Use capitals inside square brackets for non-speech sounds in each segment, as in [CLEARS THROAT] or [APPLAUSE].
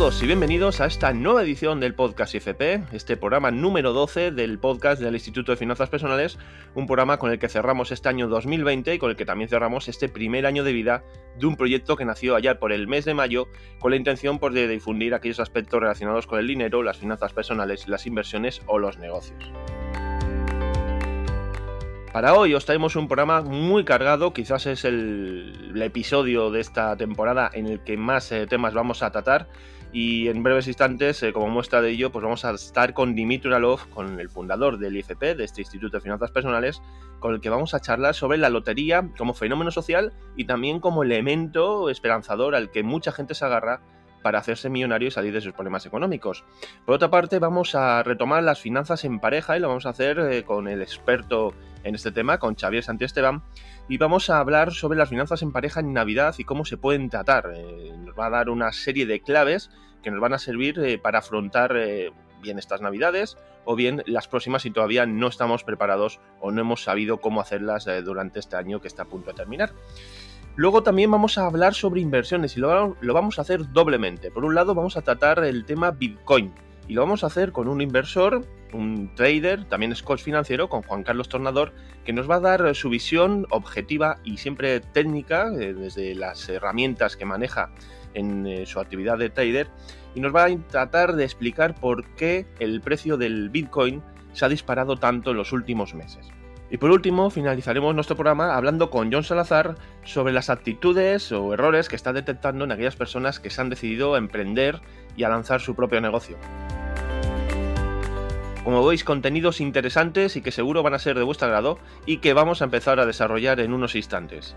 Saludos y bienvenidos a esta nueva edición del podcast IFP, este programa número 12 del podcast del Instituto de Finanzas Personales, un programa con el que cerramos este año 2020 y con el que también cerramos este primer año de vida de un proyecto que nació allá por el mes de mayo con la intención pues, de difundir aquellos aspectos relacionados con el dinero, las finanzas personales, las inversiones o los negocios. Para hoy os traemos un programa muy cargado, quizás es el, episodio de esta temporada en el que más eh, temas vamos a tratar y en breves instantes, eh, como muestra de ello, pues vamos a estar con Dimitri Uralov, con el fundador del IFP, de este Instituto de Finanzas Personales, con el que vamos a charlar sobre la lotería como fenómeno social y también como elemento esperanzador al que mucha gente se agarra para hacerse millonario y salir de sus problemas económicos. Por otra parte, vamos a retomar las finanzas en pareja y lo vamos a hacer eh, con el experto en este tema, con Xavier Santiesteban, y vamos a hablar sobre las finanzas en pareja en Navidad y cómo se pueden tratar. Eh, nos va a dar una serie de claves que nos van a servir eh, para afrontar bien estas Navidades o bien las próximas si todavía no estamos preparados o no hemos sabido cómo hacerlas durante este año que está a punto de terminar. Luego también vamos a hablar sobre inversiones y lo, vamos a hacer doblemente. Por un lado vamos a tratar el tema Bitcoin y lo vamos a hacer con un inversor, un trader, también es coach financiero, con Juan Carlos Tornador, que nos va a dar su visión objetiva y siempre técnica eh, desde las herramientas que maneja en eh, su actividad de trader y nos va a tratar de explicar por qué el precio del Bitcoin se ha disparado tanto en los últimos meses. Y por último, finalizaremos nuestro programa hablando con John Salazar sobre las actitudes o errores que está detectando en aquellas personas que se han decidido a emprender y a lanzar su propio negocio. Como veis, contenidos interesantes y que seguro van a ser de vuestro agrado y que vamos a empezar a desarrollar en unos instantes.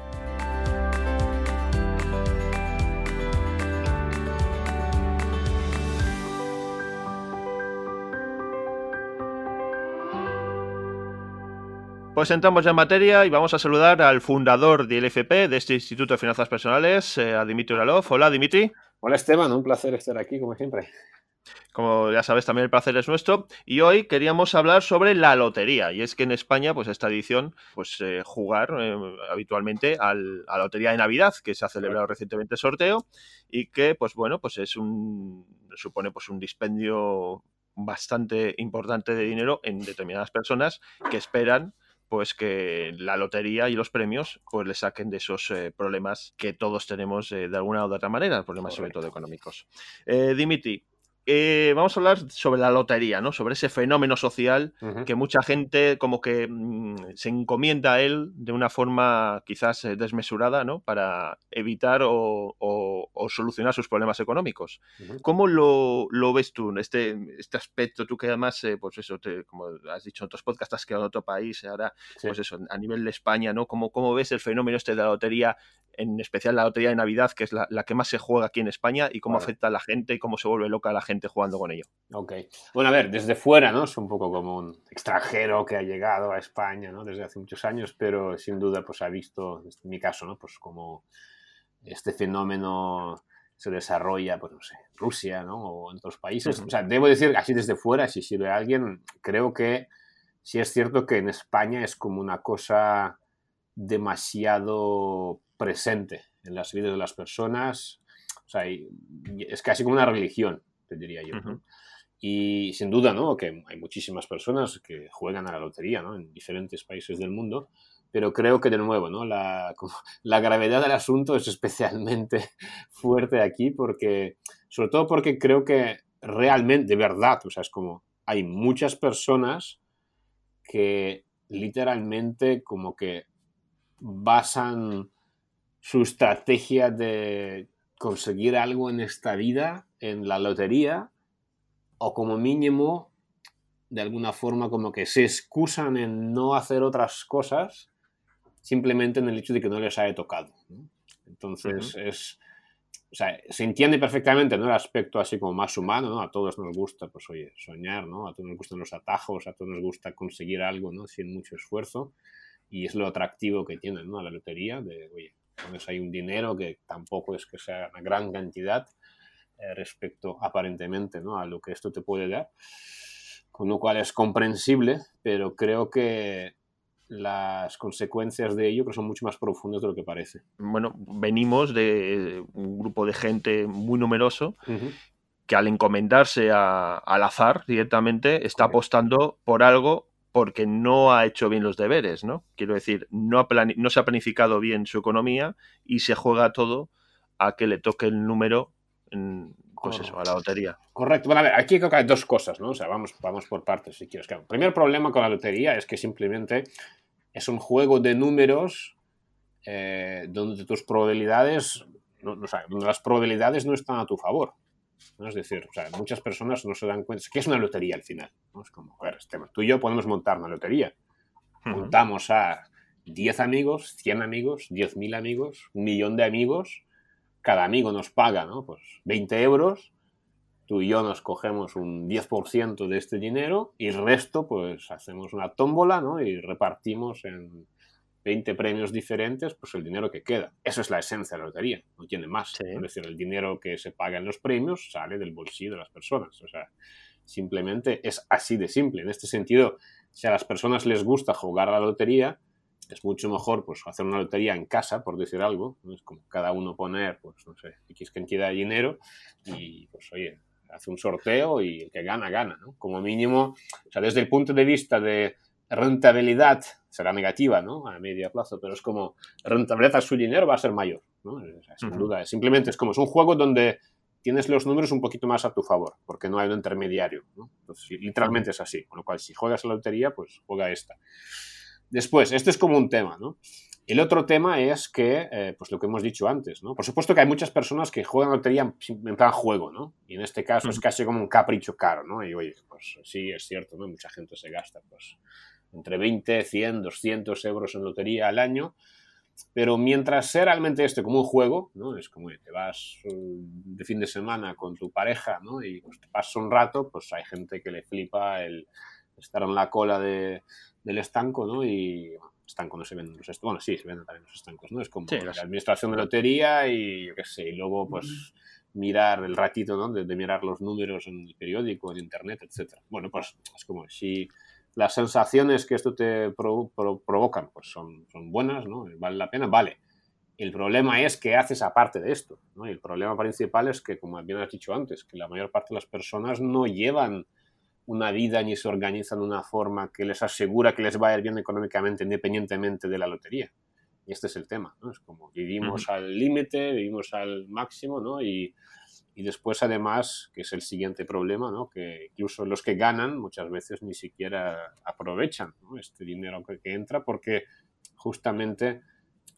Pues entramos ya en materia y vamos a saludar al fundador del IFP, de este Instituto de Finanzas Personales, eh, a Dimitri Uralov. Hola, Dimitri. Hola, Esteban. Un placer estar aquí, como siempre. Como ya sabes, también el placer es nuestro. Y hoy queríamos hablar sobre la lotería. Y es que en España, pues esta edición, pues eh, jugar eh, habitualmente a la lotería de Navidad, que se ha celebrado recientemente el sorteo, y que, pues bueno, pues es un. supone pues un dispendio bastante importante de dinero en determinadas personas que esperan pues que la lotería y los premios pues le saquen de esos eh, problemas que todos tenemos eh, de alguna u otra manera, problemas sobre todo económicos. Eh, Dimitri, eh, vamos a hablar sobre la lotería, ¿no? Sobre ese fenómeno social que mucha gente como que mm, se encomienda a él de una forma quizás eh, desmesurada, ¿no? Para evitar o, solucionar sus problemas económicos. ¿Cómo lo, ves tú, este, este aspecto? Tú que además, eh, pues eso, como has dicho en otros podcasts, has quedado en otro país, ahora, pues eso, a nivel de España, ¿no? ¿Cómo, ¿Cómo ves el fenómeno este de la lotería en especial la lotería de Navidad, que es la, que más se juega aquí en España, y cómo afecta a la gente y cómo se vuelve loca la gente jugando con ello. Ok. Bueno, a ver, desde fuera, ¿no? Es un poco como un extranjero que ha llegado a España, ¿no? Desde hace muchos años, pero sin duda, pues ha visto, en mi caso, ¿no? Pues como este fenómeno se desarrolla, pues no sé, Rusia, ¿no? O en otros países. O sea, debo decir, así desde fuera, si sirve a alguien, creo que sí es cierto que en España es como una cosa demasiado presente en las vidas de las personas. O sea, es casi como una religión, te diría yo. Y sin duda, ¿no? Que hay muchísimas personas que juegan a la lotería, ¿no? En diferentes países del mundo. Pero creo que, de nuevo, ¿no? La, la gravedad del asunto es especialmente [LAUGHS] fuerte aquí porque, sobre todo porque creo que realmente, de verdad, o sea, es como hay muchas personas que literalmente como que basan su estrategia de conseguir algo en esta vida, en la lotería, o como mínimo, de alguna forma como que se excusan en no hacer otras cosas, simplemente en el hecho de que no les haya tocado. Entonces, es, o sea, se entiende perfectamente ¿no? el aspecto así como más humano, ¿no? A todos nos gusta, pues oye, soñar, ¿no? A todos nos gustan los atajos, a todos nos gusta conseguir algo, ¿no? Sin mucho esfuerzo. Y es lo atractivo que tiene, ¿no? La lotería, de, oye, entonces hay un dinero que tampoco es que sea una gran cantidad eh, respecto aparentemente ¿no? a lo que esto te puede dar, con lo cual es comprensible, pero creo que las consecuencias de ello que son mucho más profundas de lo que parece. Bueno, venimos de un grupo de gente muy numeroso que al encomendarse al azar directamente está apostando por algo porque no ha hecho bien los deberes, ¿no? Quiero decir, no, no se ha planificado bien su economía y se juega todo a que le toque el número, pues eso, a la lotería. Correcto. Bueno, a ver, aquí creo que hay dos cosas, ¿no? O sea, vamos, vamos por partes, si quieres. el primer problema con la lotería es que simplemente es un juego de números eh, donde tus probabilidades, no, o sea, donde las probabilidades no están a tu favor. Es decir, o sea, muchas personas no se dan cuenta. ¿Qué es una lotería al final? Es como, a ver, este, tú y yo podemos montar una lotería. Montamos a 10 amigos, 100 amigos, 10.000 amigos, un millón de amigos. Cada amigo nos paga, ¿no? Pues 20 euros. Tú y yo nos cogemos un 10% de este dinero y el resto, pues hacemos una tómbola, ¿no? Y repartimos en 20 premios diferentes, pues el dinero que queda. Eso es la esencia de la lotería, no tiene más. Es decir, el dinero que se paga en los premios sale del bolsillo de las personas. O sea, simplemente es así de simple. En este sentido, si a las personas les gusta jugar a la lotería, es mucho mejor pues hacer una lotería en casa, por decir algo. Es como cada uno poner, pues no sé, X cantidad de dinero y pues oye, hace un sorteo y el que gana, gana, ¿no? Como mínimo, o sea, desde el punto de vista de rentabilidad será negativa, ¿no? A medio plazo, pero es como rentabilidad a su dinero va a ser mayor, ¿no? Sin duda. Simplemente es como es un juego donde tienes los números un poquito más a tu favor, porque no hay un intermediario, ¿no? Entonces, literalmente es así. Con lo cual, si juegas a la lotería, pues juega esta. Después, este es como un tema, ¿no? El otro tema es que, eh, pues lo que hemos dicho antes, ¿no? Por supuesto que hay muchas personas que juegan lotería en plan juego, ¿no? Y en este caso es casi como un capricho caro, ¿no? Y oye, pues sí, es cierto, ¿no? Mucha gente se gasta, pues entre 20, 100, 200 euros en lotería al año. Pero mientras sea realmente esto como un juego, ¿no? Es como te vas de fin de semana con tu pareja, ¿no? Y pues, te pasas un rato, pues hay gente que le flipa el estar en la cola de, del estanco, ¿no? Y estanco no se venden los estancos, bueno, sí, se venden también los estancos, ¿no? Es como la administración de lotería y yo qué sé, y luego pues mirar el ratito, ¿no? De, de, mirar los números en el periódico, en internet, etcétera. Bueno, pues es como si las sensaciones que esto te provocan pues son, son buenas, ¿no? Vale la pena, vale. El problema es qué haces aparte de esto, ¿no? Y el problema principal es que, como bien has dicho antes, que la mayor parte de las personas no llevan una vida ni se organizan de una forma que les asegura que les va a ir bien económicamente independientemente de la lotería. Y este es el tema, ¿no? Es como vivimos al límite, vivimos al máximo, ¿no? Y, y después, además, que es el siguiente problema, ¿no? que incluso los que ganan muchas veces ni siquiera aprovechan este dinero que, entra porque justamente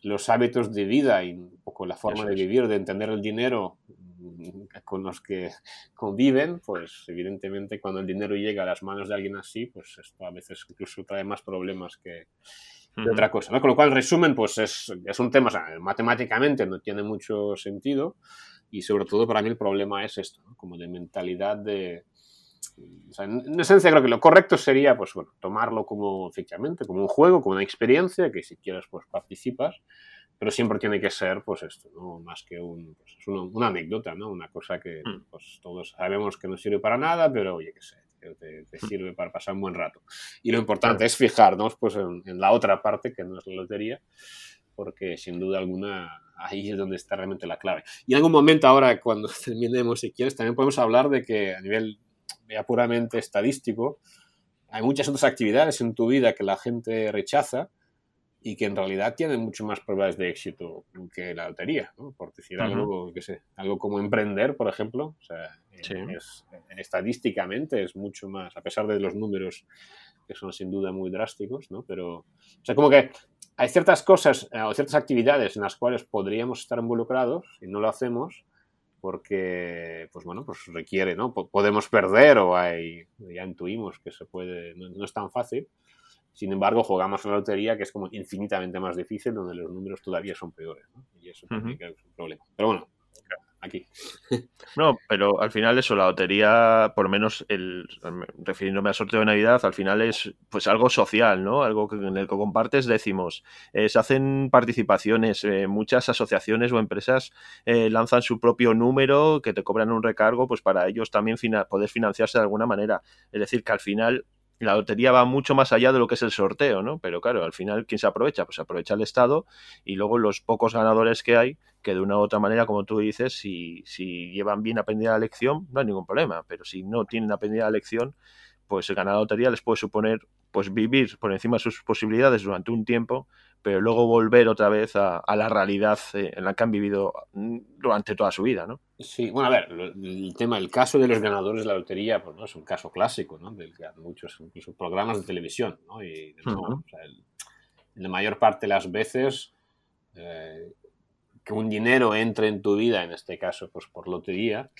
los hábitos de vida y un poco la forma de vivir, de entender el dinero mm, con los que [LAUGHS] conviven, pues evidentemente cuando el dinero llega a las manos de alguien así, pues esto a veces incluso trae más problemas que, otra cosa. ¿no? Con lo cual, en resumen, pues es, es un tema, matemáticamente no tiene mucho sentido, y sobre todo para mí el problema es esto, como de mentalidad de... en esencia creo que lo correcto sería, pues bueno, tomarlo como, efectivamente, como un juego, como una experiencia, que si quieres, pues participas, pero siempre tiene que ser, pues esto, ¿no? Más que un, pues, una, anécdota, ¿no? Una cosa que, hmm. pues todos sabemos que no sirve para nada, pero oye, qué sé, te, te, hmm. sirve para pasar un buen rato. Y lo importante es fijarnos, pues, en, en la otra parte, que no es la lotería, porque sin duda alguna ahí es donde está realmente la clave. Y en algún momento ahora, cuando [LAUGHS] terminemos, si quieres, también podemos hablar de que a nivel ya puramente estadístico, hay muchas otras actividades en tu vida que la gente rechaza y que en realidad tienen mucho más pruebas de éxito que la lotería, ¿no? por decir algo, que sé, algo como emprender, por ejemplo, o sea, es, estadísticamente es mucho más, a pesar de los números que son sin duda muy drásticos, ¿no? Pero, o sea, como que hay ciertas cosas eh, o ciertas actividades en las cuales podríamos estar involucrados y no lo hacemos porque, pues bueno, pues requiere, ¿no? podemos perder o hay, ya intuimos que se puede, no, es tan fácil. Sin embargo, jugamos en la lotería que es como infinitamente más difícil, donde los números todavía son peores, ¿no? Y eso también es un problema. Pero bueno, aquí. [LAUGHS] No, pero al final eso, la lotería, por lo menos el, refiriéndome al sorteo de Navidad, al final es pues algo social, ¿no? Algo que, en el que compartes décimos. Eh, se hacen participaciones, eh, muchas asociaciones o empresas eh, lanzan su propio número que te cobran un recargo, pues para ellos también poder financiarse de alguna manera. Es decir, que al final la lotería va mucho más allá de lo que es el sorteo, ¿no? Pero claro, al final, ¿quién se aprovecha? Pues aprovecha el Estado y luego los pocos ganadores que hay, que de una u otra manera, como tú dices, si, si llevan bien aprendida la lección, no hay ningún problema. Pero si no tienen aprendida la lección, pues el ganar la lotería les puede suponer pues vivir por encima de sus posibilidades durante un tiempo, pero luego volver otra vez a, la realidad eh, en la que han vivido mm, durante toda su vida, ¿no? Sí, bueno, a ver, el tema, el caso de los ganadores de la lotería, pues no es un caso clásico, ¿no? Del que hay muchos incluso programas de televisión, ¿no? Y la mayor parte de las veces eh, que un dinero entre en tu vida, en este caso, pues por lotería,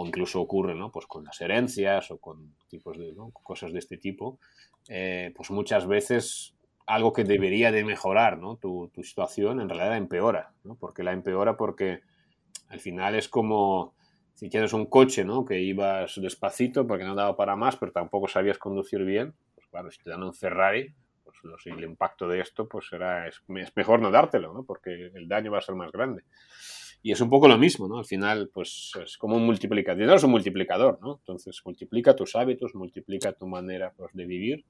o incluso ocurre, ¿no? Pues con las herencias o con tipos de cosas de este tipo, eh, pues muchas veces algo que debería de mejorar ¿no? tu, situación en realidad empeora, ¿no? porque la empeora porque al final es como si tienes un coche ¿no? que ibas despacito porque no daba para más, pero tampoco sabías conducir bien, pues claro, si te dan un Ferrari, pues el impacto de esto pues será, es, mejor no dártelo, ¿no? porque el daño va a ser más grande. Y es un poco lo mismo, ¿no? Al final, pues es como un multiplicador. Dinero es un multiplicador, ¿no? Entonces, multiplica tus hábitos, multiplica tu manera pues, de vivir.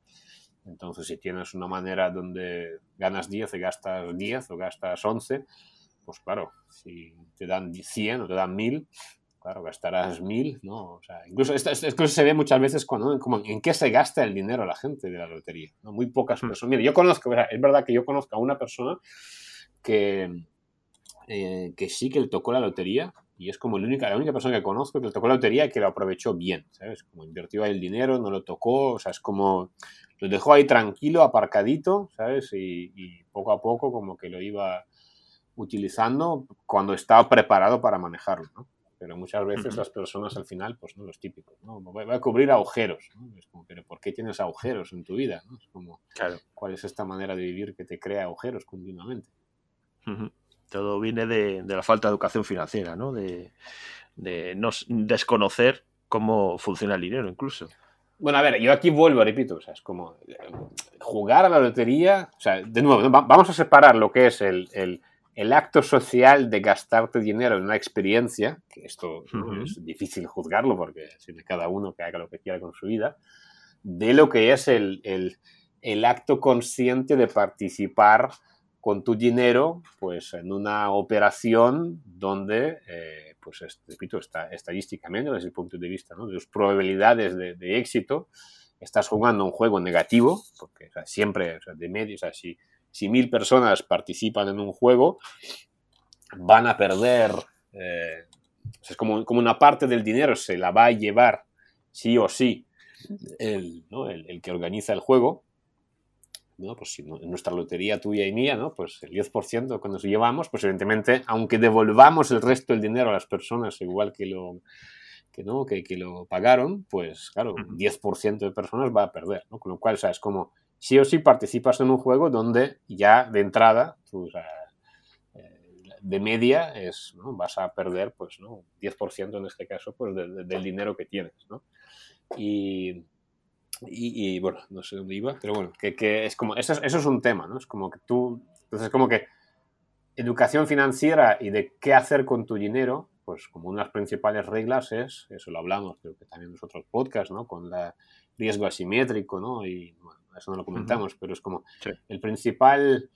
Entonces, si tienes una manera donde ganas 10 y gastas 10 o gastas 11, pues claro, si te dan 100 o te dan 1000, claro, gastarás 1000, ¿no? O sea, incluso esto, esto, se ve muchas veces cuando, como en qué se gasta el dinero la gente de la lotería, ¿no? Muy pocas hmm. personas. Mira, yo conozco, es verdad que yo conozco a una persona que eh, que sí que le tocó la lotería y es como la única, la única persona que conozco que le tocó la lotería y que lo aprovechó bien, ¿sabes? Como invirtió ahí el dinero, no lo tocó, o sea, es como lo dejó ahí tranquilo, aparcadito, ¿sabes? Y, poco a poco como que lo iba utilizando cuando estaba preparado para manejarlo, ¿no? Pero muchas veces las personas al final, pues no, los típicos, ¿no? Va a cubrir agujeros, ¿no? Es como, pero ¿por qué tienes agujeros en tu vida? ¿no? Es como, claro. ¿cuál es esta manera de vivir que te crea agujeros continuamente? Todo viene de, la falta de educación financiera, ¿no? De, no desconocer cómo funciona el dinero incluso. Bueno, a ver, yo aquí vuelvo, repito, o sea, es como eh, jugar a la lotería, o sea, de nuevo, vamos a separar lo que es el, acto social de gastarte dinero en una experiencia, que esto es difícil juzgarlo porque de cada uno que haga lo que quiera con su vida, de lo que es el, el acto consciente de participar con tu dinero pues en una operación donde eh, pues repito está estadísticamente desde el punto de vista de las probabilidades de, éxito estás jugando un juego negativo porque siempre de medio o sea, si, mil personas participan en un juego van a perder eh, es como, una parte del dinero se la va a llevar sí o sí el que organiza el juego pues si en nuestra lotería tuya y mía, ¿no? Pues el 10% que nos llevamos, pues evidentemente, aunque devolvamos el resto del dinero a las personas igual que lo, que, ¿no? que, que lo pagaron, pues claro, 10% de personas va a perder, ¿no? Con lo cual, sabes, como sí o sí participas en un juego donde ya de entrada, eh, de media, es, ¿no? vas a perder, pues, ¿no? 10% en este caso, pues, del dinero que tienes, ¿no? Y, y, bueno, no sé dónde iba, pero bueno, que, es como, eso es, eso es, un tema, ¿no? Es como que tú, entonces como que educación financiera y de qué hacer con tu dinero, pues como una de las principales reglas es, eso lo hablamos, creo que también en los otros podcasts, ¿no? Con el riesgo asimétrico, ¿no? Y bueno, eso no lo comentamos, pero es como el principal,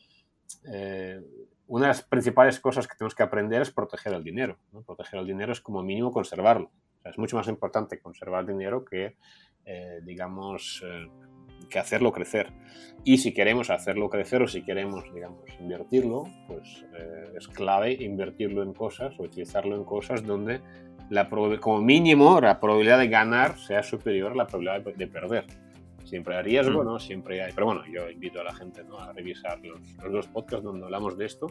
eh, una de las principales cosas que tenemos que aprender es proteger el dinero, ¿no? Proteger el dinero es como mínimo conservarlo. O sea, es mucho más importante conservar el dinero que eh, digamos, eh, que hacerlo crecer. Y si queremos hacerlo crecer o si queremos, digamos, invertirlo, pues eh, es clave invertirlo en cosas o utilizarlo en cosas donde la como mínimo la probabilidad de ganar sea superior a la probabilidad de perder. Siempre hay riesgo, mm. ¿no? Siempre hay... Pero bueno, yo invito a la gente ¿no? a revisar los, los, dos podcasts donde hablamos de esto,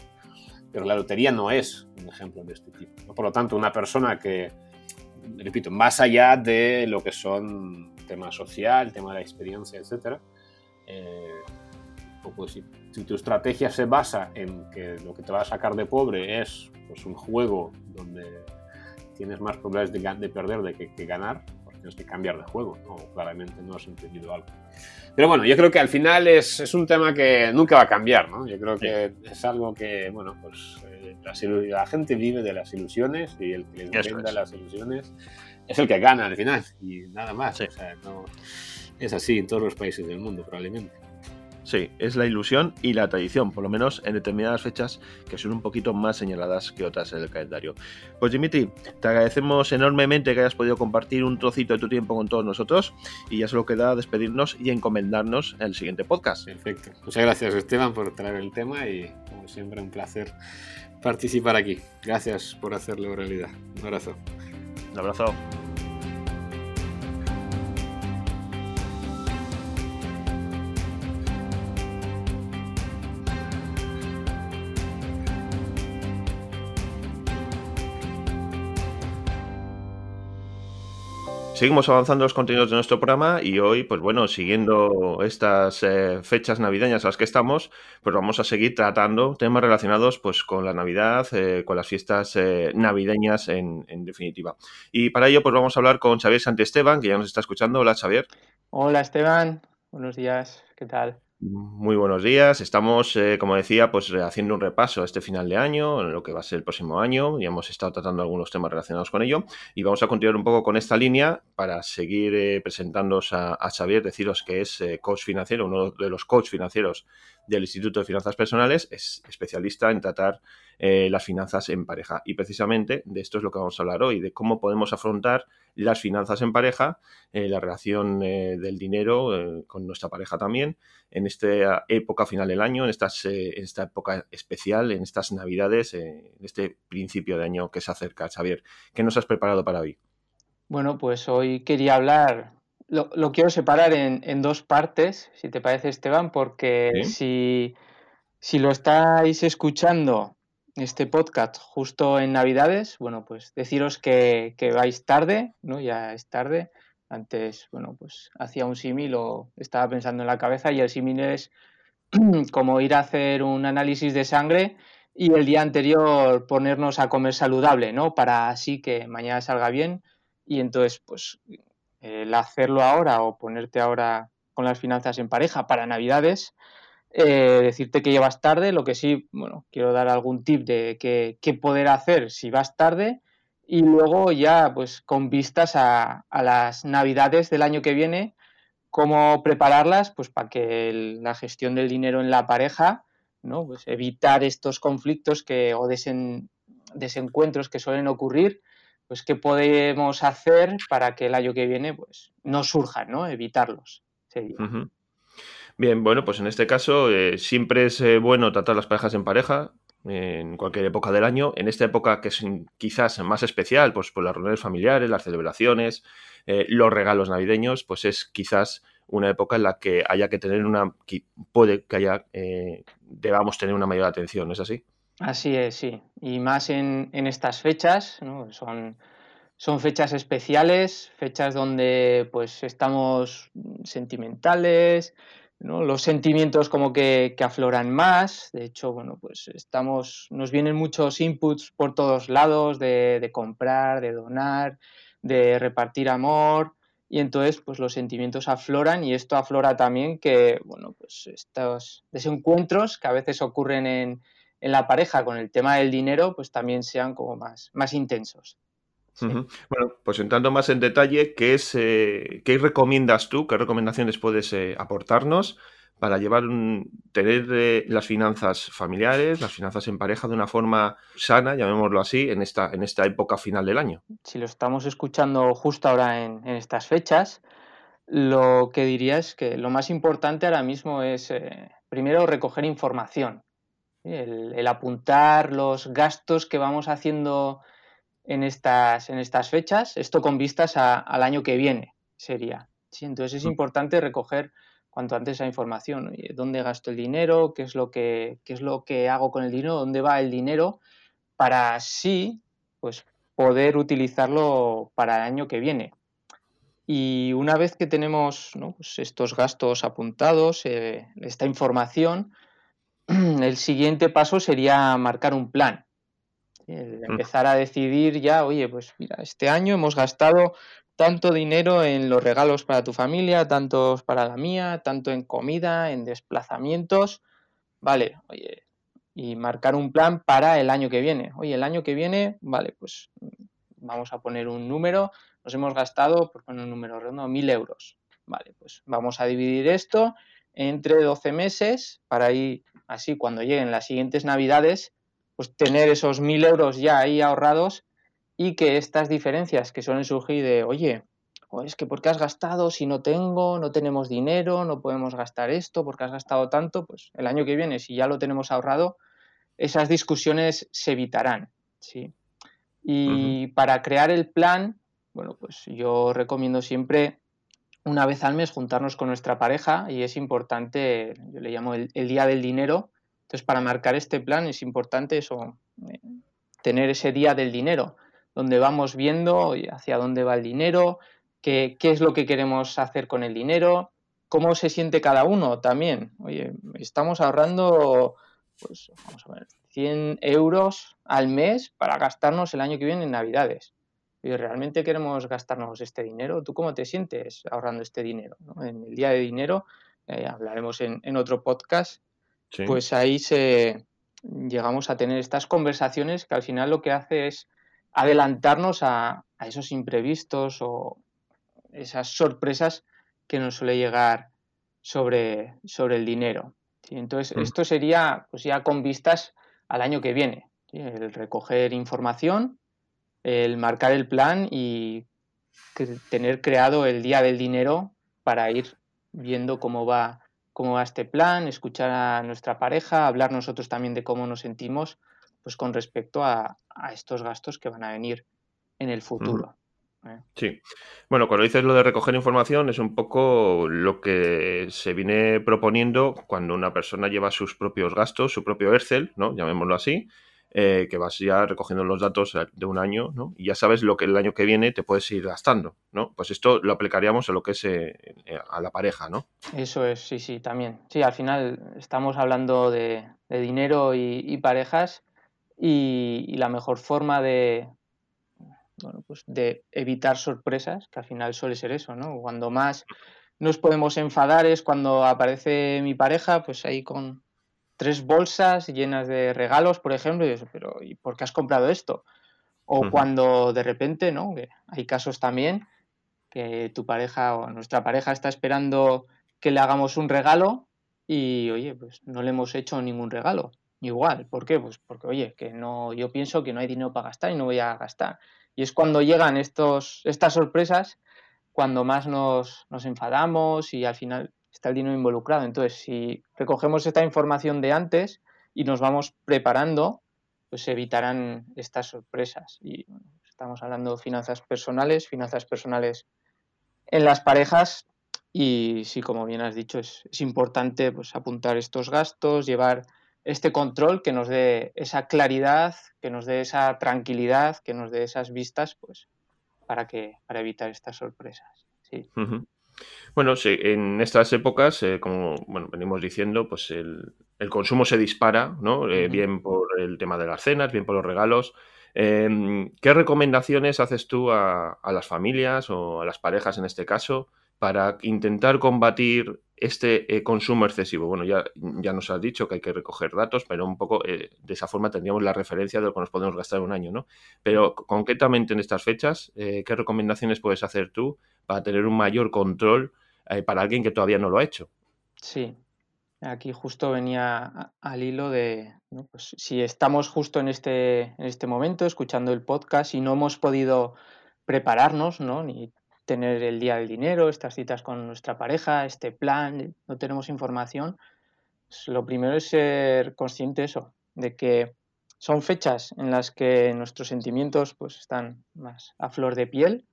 pero la lotería no es un ejemplo de este tipo. Por lo tanto, una persona que, repito, más allá de lo que son tema social, tema de la experiencia, etc. Eh, pues, si, tu estrategia se basa en que lo que te va a sacar de pobre es pues, un juego donde tienes más probabilidades de, perder de que, ganar, pues tienes que cambiar de juego, ¿no? claramente no has entendido algo. Pero bueno, yo creo que al final es, es un tema que nunca va a cambiar, ¿no? Yo creo que es algo que, bueno, pues eh, la, gente vive de las ilusiones y el que les venda las ilusiones es el que gana al final y nada más. O sea, no, es así en todos los países del mundo probablemente. Sí, es la ilusión y la tradición, por lo menos en determinadas fechas que son un poquito más señaladas que otras en el calendario. Pues Dimitri, te agradecemos enormemente que hayas podido compartir un trocito de tu tiempo con todos nosotros y ya solo queda despedirnos y encomendarnos en el siguiente podcast. Perfecto. Muchas gracias Esteban por traer el tema y como siempre un placer participar aquí. Gracias por hacerlo realidad. Un abrazo. Un abrazo. Seguimos avanzando los contenidos de nuestro programa y hoy, pues bueno, siguiendo estas eh, fechas navideñas a las que estamos, pues vamos a seguir tratando temas relacionados pues con la Navidad, eh, con las fiestas eh, navideñas en, en, definitiva. Y para ello, pues vamos a hablar con Xavier Santiesteban, que ya nos está escuchando. Hola, Xavier. Hola, Esteban. Buenos días. ¿Qué tal? Muy buenos días. Estamos, eh, como decía, pues haciendo un repaso a este final de año, en lo que va a ser el próximo año. Ya hemos estado tratando algunos temas relacionados con ello y vamos a continuar un poco con esta línea para seguir eh, presentándoos a, Xavier, deciros que es eh, coach financiero, uno de los coach financieros del Instituto de Finanzas Personales, es especialista en tratar las finanzas en pareja. Y precisamente de esto es lo que vamos a hablar hoy, de cómo podemos afrontar las finanzas en pareja, la relación del dinero con nuestra pareja también en esta época final del año, en, eh, en esta época especial, en estas navidades, eh, en este principio de año que se acerca. Xavier, ¿qué nos has preparado para hoy? Bueno, pues hoy quería hablar, lo, quiero separar en, dos partes, si te parece Esteban, porque si, si lo estáis escuchando este podcast justo en Navidades, bueno, pues deciros que, que vais tarde, ¿no? Ya es tarde antes, bueno, pues hacía un símil o estaba pensando en la cabeza y el símil es [CLEARS THROAT] como ir a hacer un análisis de sangre y el día anterior ponernos a comer saludable, ¿no? Para así que mañana salga bien y entonces, pues, el hacerlo ahora o ponerte ahora con las finanzas en pareja para Navidades, eh, decirte que llevas tarde, lo que sí, bueno, quiero dar algún tip de qué, qué poder hacer si vas tarde y luego ya pues con vistas a, las navidades del año que viene, cómo prepararlas pues para que la gestión del dinero en la pareja, ¿no? Pues evitar estos conflictos que, o desencuentros que suelen ocurrir, pues qué podemos hacer para que el año que viene pues no surjan, ¿no? Evitarlos. Bien, bueno, pues en este caso eh, siempre es eh, bueno tratar las parejas en pareja, en cualquier época del año. En esta época que es quizás más especial, pues por las reuniones familiares, las celebraciones, eh, los regalos navideños, pues es quizás una época en la que haya que tener una, puede que haya, debamos tener una mayor atención, ¿es así? Así es, sí. Y más en, estas fechas, son, fechas especiales, fechas donde pues estamos sentimentales, los sentimientos como que, afloran más. De hecho, bueno, pues estamos, nos vienen muchos inputs por todos lados de, comprar, de donar, de repartir amor. Y entonces, pues los sentimientos afloran y esto aflora también que, bueno, pues estos desencuentros que a veces ocurren en, en la pareja con el tema del dinero, pues también sean como más, más intensos. Bueno, pues entrando más en detalle, ¿qué, es, eh, ¿qué recomiendas tú? ¿Qué recomendaciones puedes eh, aportarnos para llevar tener eh, las finanzas familiares, las finanzas en pareja de una forma sana, llamémoslo así, en esta, en esta época final del año? Si lo estamos escuchando justo ahora en, estas fechas, lo que diría es que lo más importante ahora mismo es primero recoger información, el apuntar los gastos que vamos haciendo en estas, en estas fechas, esto con vistas al año que viene sería. ¿sí? Entonces es mm. importante recoger cuanto antes esa información, dónde gasto el dinero, qué es lo que, qué es lo que hago con el dinero, dónde va el dinero, para así pues, poder utilizarlo para el año que viene. Y una vez que tenemos pues estos gastos apuntados, eh, esta información, [CLEARS THROAT] el siguiente paso sería marcar un plan. Mm. empezar a decidir ya, oye, pues mira, este año hemos gastado tanto dinero en los regalos para tu familia, tantos para la mía, tanto en comida, en desplazamientos. Vale, oye, y marcar un plan para el año que viene. Oye, el año que viene, vale, pues vamos a poner un número, nos hemos gastado, por poner un número redondo, mil euros. Vale, pues vamos a dividir esto entre 12 meses para ir así cuando lleguen las siguientes navidades, pues tener esos mil euros ya ahí ahorrados y que estas diferencias que suelen surgir de, oye, es que ¿por qué has gastado si no tengo, no tenemos dinero, no podemos gastar esto, porque has gastado tanto? Pues el año que viene, si ya lo tenemos ahorrado, esas discusiones se evitarán, ¿sí? Y para crear el plan, bueno, pues yo recomiendo siempre una vez al mes juntarnos con nuestra pareja y es importante, yo le llamo el, día del dinero, entonces para marcar este plan es importante eso, eh, tener ese día del dinero, donde vamos viendo hacia dónde va el dinero, qué, qué es lo que queremos hacer con el dinero, cómo se siente cada uno también. Oye, estamos ahorrando, pues vamos a ver, 100 euros al mes para gastarnos el año que viene en Navidades. Y realmente queremos gastarnos este dinero. ¿Tú cómo te sientes ahorrando este dinero? En el día de dinero, eh, hablaremos en, otro podcast, pues ahí se llegamos a tener estas conversaciones que al final lo que hace es adelantarnos a, esos imprevistos o esas sorpresas que nos suele llegar sobre, sobre el dinero. Entonces, mm. esto sería pues ya con vistas al año que viene. El recoger información, el marcar el plan y tener creado el día del dinero para ir viendo cómo va, cómo va este plan, escuchar a nuestra pareja, hablar nosotros también de cómo nos sentimos pues con respecto a, estos gastos que van a venir en el futuro. ¿eh? Sí. Bueno, cuando dices lo de recoger información es un poco lo que se viene proponiendo cuando una persona lleva sus propios gastos, su propio Excel, ¿no? Llamémoslo así, eh, que vas ya recogiendo los datos de un año, ¿no? Y ya sabes lo que el año que viene te puedes ir gastando, ¿no? Pues esto lo aplicaríamos a lo que es eh, a la pareja, ¿no? Eso es, sí, sí, también. Sí, al final estamos hablando de, dinero y, parejas y la mejor forma de, bueno, pues de evitar sorpresas, que al final suele ser eso, ¿no? Cuando más nos podemos enfadar es cuando aparece mi pareja, pues ahí con tres bolsas llenas de regalos, por ejemplo, y eso, pero ¿y por qué has comprado esto? O cuando de repente, ¿no? hay casos también que tu pareja o nuestra pareja está esperando que le hagamos un regalo y, oye, pues no le hemos hecho ningún regalo. Igual, ¿por qué? Pues porque, oye, que no, yo pienso que no hay dinero para gastar y no voy a gastar. Y es cuando llegan estos, estas sorpresas, cuando más nos, enfadamos y al final está el dinero involucrado. Entonces, si recogemos esta información de antes y nos vamos preparando, pues evitarán estas sorpresas. Y estamos hablando de finanzas personales, finanzas personales en las parejas. Y sí, como bien has dicho, es, es importante pues, apuntar estos gastos, llevar este control que nos dé esa claridad, que nos dé esa tranquilidad, que nos dé esas vistas, pues, para que, para evitar estas sorpresas. Sí. Bueno, sí, en estas épocas, eh, como bueno, venimos diciendo, pues el, consumo se dispara, ¿no? Eh, bien por el tema de las cenas, bien por los regalos. Em, ¿Qué recomendaciones haces tú a, a, las familias o a las parejas en este caso para intentar combatir este eh, consumo excesivo? Bueno, ya, ya nos has dicho que hay que recoger datos, pero un poco eh, de esa forma tendríamos la referencia de lo que nos podemos gastar en un año, ¿no? Pero concretamente en estas fechas, eh, ¿qué recomendaciones puedes hacer tú para tener un mayor control para alguien que todavía no lo ha hecho? Sí, aquí justo venía al hilo de, pues, si estamos justo en este, en este momento escuchando el podcast y no hemos podido prepararnos, ¿no? Ni tener el día del dinero, estas citas con nuestra pareja, este plan, no tenemos información, pues lo primero es ser consciente de eso, de que son fechas en las que nuestros sentimientos pues, están más a flor de piel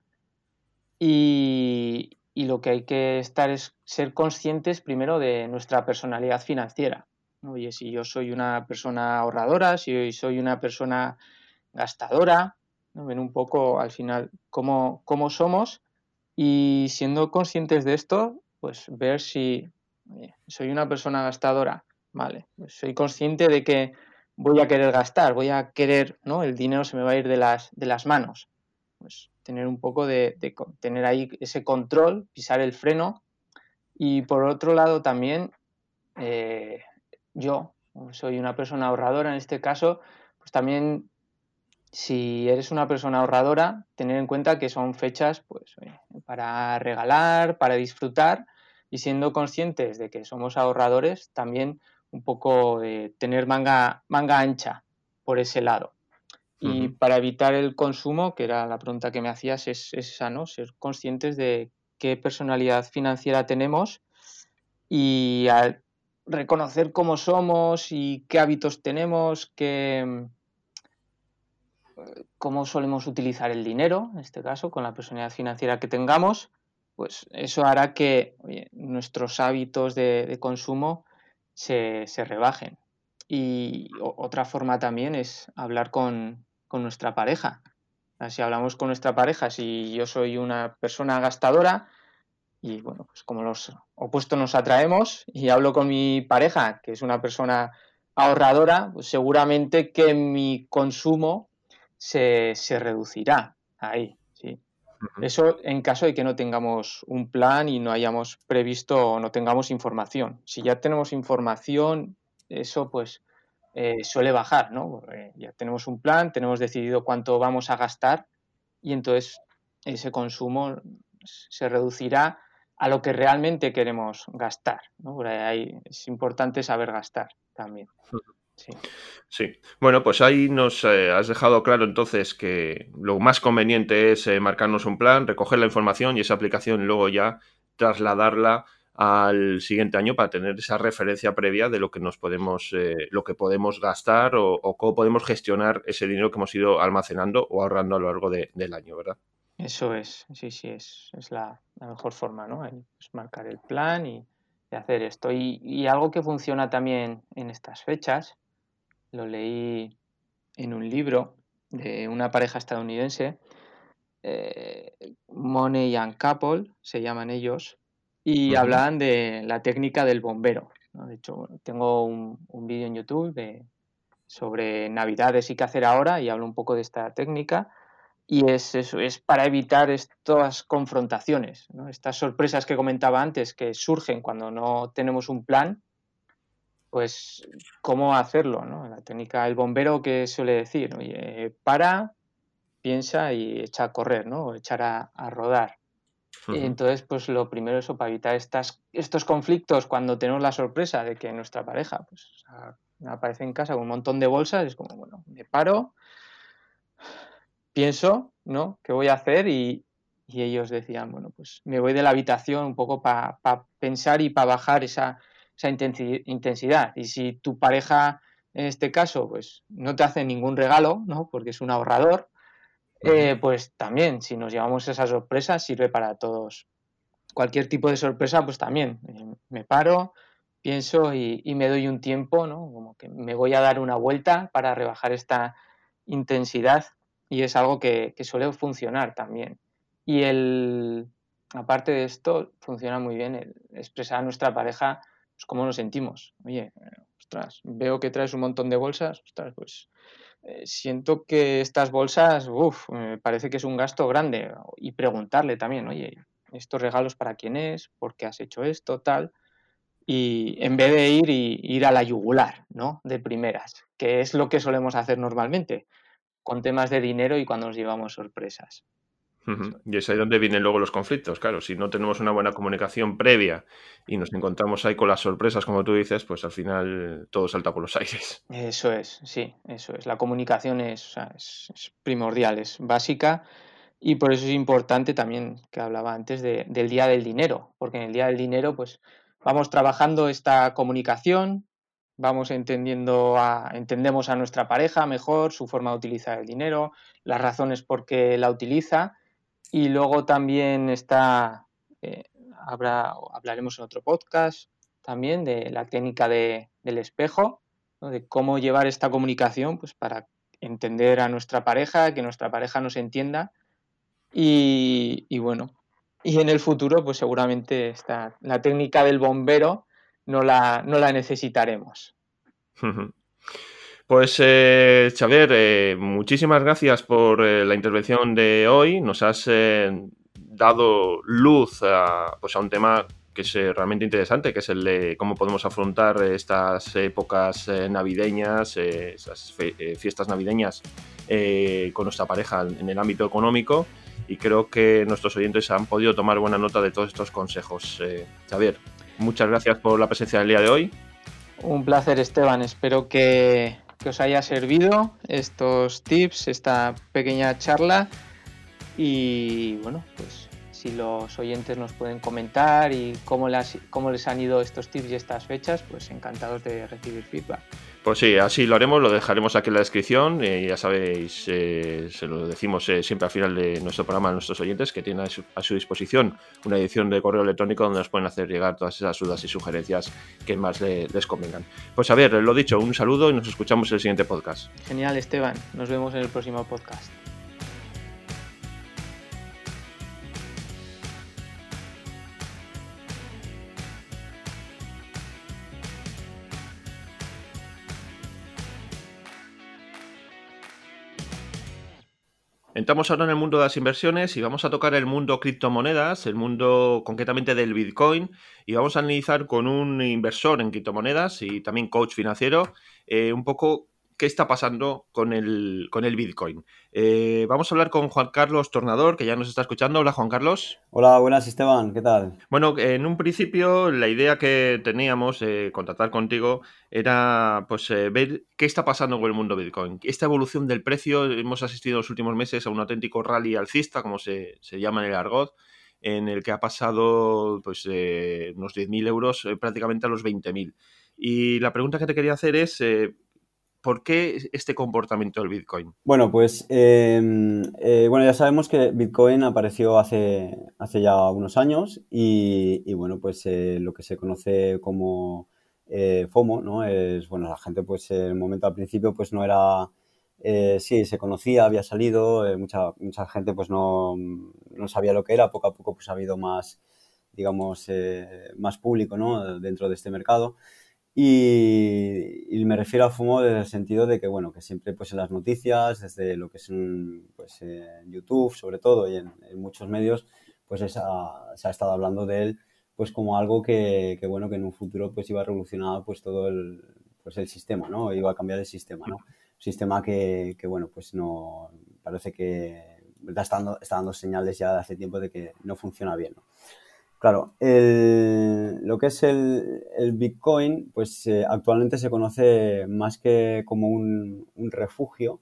y, lo que hay que estar es ser conscientes primero de nuestra personalidad financiera. Oye, si yo soy una persona ahorradora, si soy una persona gastadora, ven un poco al final cómo, cómo somos y siendo conscientes de esto, pues ver si soy una persona gastadora, vale, pues soy consciente de que voy a querer gastar, voy a querer, ¿no? El dinero se me va a ir de las, de las manos. pues, tener un poco de, tener ahí ese control, pisar el freno. Y por otro lado también, eh, yo soy una persona ahorradora en este caso, pues también si eres una persona ahorradora, tener en cuenta que son fechas pues, para regalar, para disfrutar y siendo conscientes de que somos ahorradores, también un poco de tener manga, manga ancha por ese lado. Y para evitar el consumo, que era la pregunta que me hacías, es, es esa, ¿no? Ser conscientes de qué personalidad financiera tenemos y al reconocer cómo somos y qué hábitos tenemos, qué, cómo solemos utilizar el dinero, en este caso, con la personalidad financiera que tengamos, pues eso hará que nuestros hábitos de, consumo se, rebajen. Y otra forma también es hablar con, nuestra pareja. Si hablamos con nuestra pareja, si yo soy una persona gastadora y bueno, pues como los opuestos nos atraemos y hablo con mi pareja, que es una persona ahorradora, pues seguramente que mi consumo se, se reducirá ahí. Eso en caso de que no tengamos un plan y no hayamos previsto o no tengamos información. Si ya tenemos información, eso pues eh, suele bajar, ¿no? ya tenemos un plan, tenemos decidido cuánto vamos a gastar y entonces ese consumo se reducirá a lo que realmente queremos gastar. ¿no? ahí es importante saber gastar también. Sí. Bueno, pues ahí nos eh, has dejado claro entonces que lo más conveniente es eh, marcarnos un plan, recoger la información y esa aplicación luego ya trasladarla al siguiente año para tener esa referencia previa de lo que nos podemos, eh, lo que podemos gastar o, cómo podemos gestionar ese dinero que hemos ido almacenando o ahorrando a lo largo del año, ¿verdad? Eso es, sí, sí, es, es la, mejor forma, ¿no? Pues, marcar el plan y, hacer esto. y, algo que funciona también en estas fechas lo leí en un libro de una pareja estadounidense, eh, Money and Couple, se llaman ellos, y hablaban de la técnica del bombero. De hecho, tengo un, vídeo en YouTube de, sobre Navidades y qué hacer ahora y hablo un poco de esta técnica. Y es eso, es para evitar estas confrontaciones, estas sorpresas que comentaba antes que surgen cuando no tenemos un plan pues cómo hacerlo, ¿no? La técnica del bombero que suele decir, oye, para, piensa y echa a correr, ¿no? O echar a, rodar. entonces, pues lo primero es para evitar estas, estos conflictos cuando tenemos la sorpresa de que nuestra pareja pues, aparece en casa con un montón de bolsas, es como, bueno, me paro, pienso, ¿no? ¿Qué voy a hacer? Y, ellos decían, bueno, pues me voy de la habitación un poco para pensar y para bajar esa, esa intensidad. Y si tu pareja, en este caso, pues no te hace ningún regalo, ¿no? Porque es un ahorrador, eh, pues también, si nos llevamos esa sorpresa, sirve para todos. Cualquier tipo de sorpresa, pues también. Eh, me paro, pienso y, me doy un tiempo, ¿no? Como que me voy a dar una vuelta para rebajar esta intensidad y es algo que, que suele funcionar también. Y el, aparte de esto, funciona muy bien el expresar a nuestra pareja pues, cómo nos sentimos. Oye, ostras, veo que traes un montón de bolsas, ostras, pues eh, siento que estas bolsas, uff, parece que es un gasto grande. Y preguntarle también, oye, estos regalos para quién es, por qué has hecho esto, tal. Y en vez de ir y ir a la yugular, ¿no? De primeras, que es lo que solemos hacer normalmente, con temas de dinero y cuando nos llevamos sorpresas. Y es ahí donde vienen luego los conflictos, claro. Si no tenemos una buena comunicación previa y nos encontramos ahí con las sorpresas, como tú dices, pues al final todo salta por los [LAUGHS] aires. Eso es, sí, eso es. La comunicación es, primordial, es básica y por eso es importante también que hablaba antes del día del dinero, porque en el día del dinero pues vamos trabajando esta comunicación, vamos entendiendo a, entendemos a nuestra pareja mejor, su forma de utilizar el dinero, las razones por qué la utiliza y luego también está, eh, habrá, hablaremos en otro podcast también de la técnica de, del espejo, de cómo llevar esta comunicación pues, para entender a nuestra pareja, que nuestra pareja nos entienda. Y, bueno, y en el futuro, pues seguramente está la técnica del bombero no la, no la necesitaremos. Pues eh, Xavier, eh, muchísimas gracias por eh, la intervención de hoy. Nos has dado luz a, pues a un tema que es realmente interesante, que es el de cómo podemos afrontar estas épocas navideñas, esas fiestas navideñas con nuestra pareja en el ámbito económico. Y creo que nuestros oyentes han podido tomar buena nota de todos estos consejos. Xavier, muchas gracias por la presencia del día de hoy. Un placer, Esteban. Espero que que os haya servido estos tips, esta pequeña charla. Y bueno, pues si los oyentes nos pueden comentar y cómo, cómo les han ido estos tips y estas fechas, pues encantados de recibir feedback. Pues sí, así lo haremos, lo dejaremos aquí en la descripción. Ya sabéis, eh, se lo decimos eh, siempre al final de nuestro programa a nuestros oyentes que tienen a su, disposición una edición de correo electrónico donde nos pueden hacer llegar todas esas dudas y sugerencias que más les convengan. Pues a ver, lo dicho, un saludo y nos escuchamos en el siguiente podcast. Genial, Esteban. Nos vemos en el próximo podcast. Entramos ahora en el mundo de las inversiones y vamos a tocar el mundo criptomonedas, el mundo concretamente del Bitcoin, y vamos a analizar con un inversor en criptomonedas y también coach financiero eh, un poco qué está pasando con el, con el Bitcoin. Eh, vamos a hablar con Juan Carlos Tornador, que ya nos está escuchando. Hola, Juan Carlos. Hola, buenas, Esteban. ¿Qué tal? Bueno, en un principio la idea que teníamos de contactar contigo era pues eh, ver qué está pasando con el mundo Bitcoin. Esta evolución del precio, hemos asistido en los últimos meses a un auténtico rally alcista, como se, llama en el argot, en el que ha pasado pues, eh, unos 10.000 euros prácticamente a los 20.000. Y la pregunta que te quería hacer es, ¿Por qué este comportamiento del Bitcoin? Bueno, pues em, eh, bueno, ya sabemos que Bitcoin apareció hace, hace ya unos años y, bueno, pues eh, lo que se conoce como eh, FOMO, ¿no? Es, bueno, la gente pues en el momento al principio pues no era, sí, se conocía, había salido, mucha, mucha gente pues no, no, sabía lo que era, poco a poco pues ha habido más, digamos, más público, ¿no? Dentro de este mercado. Y, me refiero a FOMO desde el sentido de que, bueno, que siempre pues en las noticias, desde lo que es pues, en YouTube sobre todo y en, muchos medios, pues se ha estado hablando de él pues como algo que, que, bueno, que en un futuro pues iba a revolucionar pues todo el, pues el sistema, ¿no? Iba a cambiar el sistema, ¿no? Un sistema que, que bueno, pues no, parece que está dando, está dando señales ya hace tiempo de que no funciona bien. Claro, lo que es el, Bitcoin, pues eh, actualmente se conoce más que como un, refugio,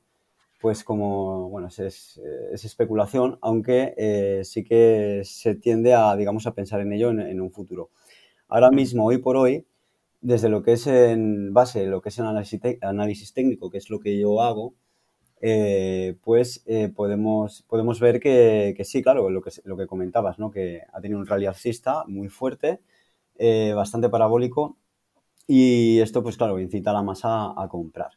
pues como, bueno, es, especulación, aunque eh, sí que se tiende a, digamos, a pensar en ello en, un futuro. Ahora mismo, hoy por hoy, desde lo que es en base, lo que es el análisis técnico, que es lo que yo hago, eh, pues eh, podemos, podemos ver que, sí, claro, lo que, lo que comentabas, ¿no? que ha tenido un rally alcista muy fuerte, eh, bastante parabólico, y esto, pues claro, incita a la masa a comprar.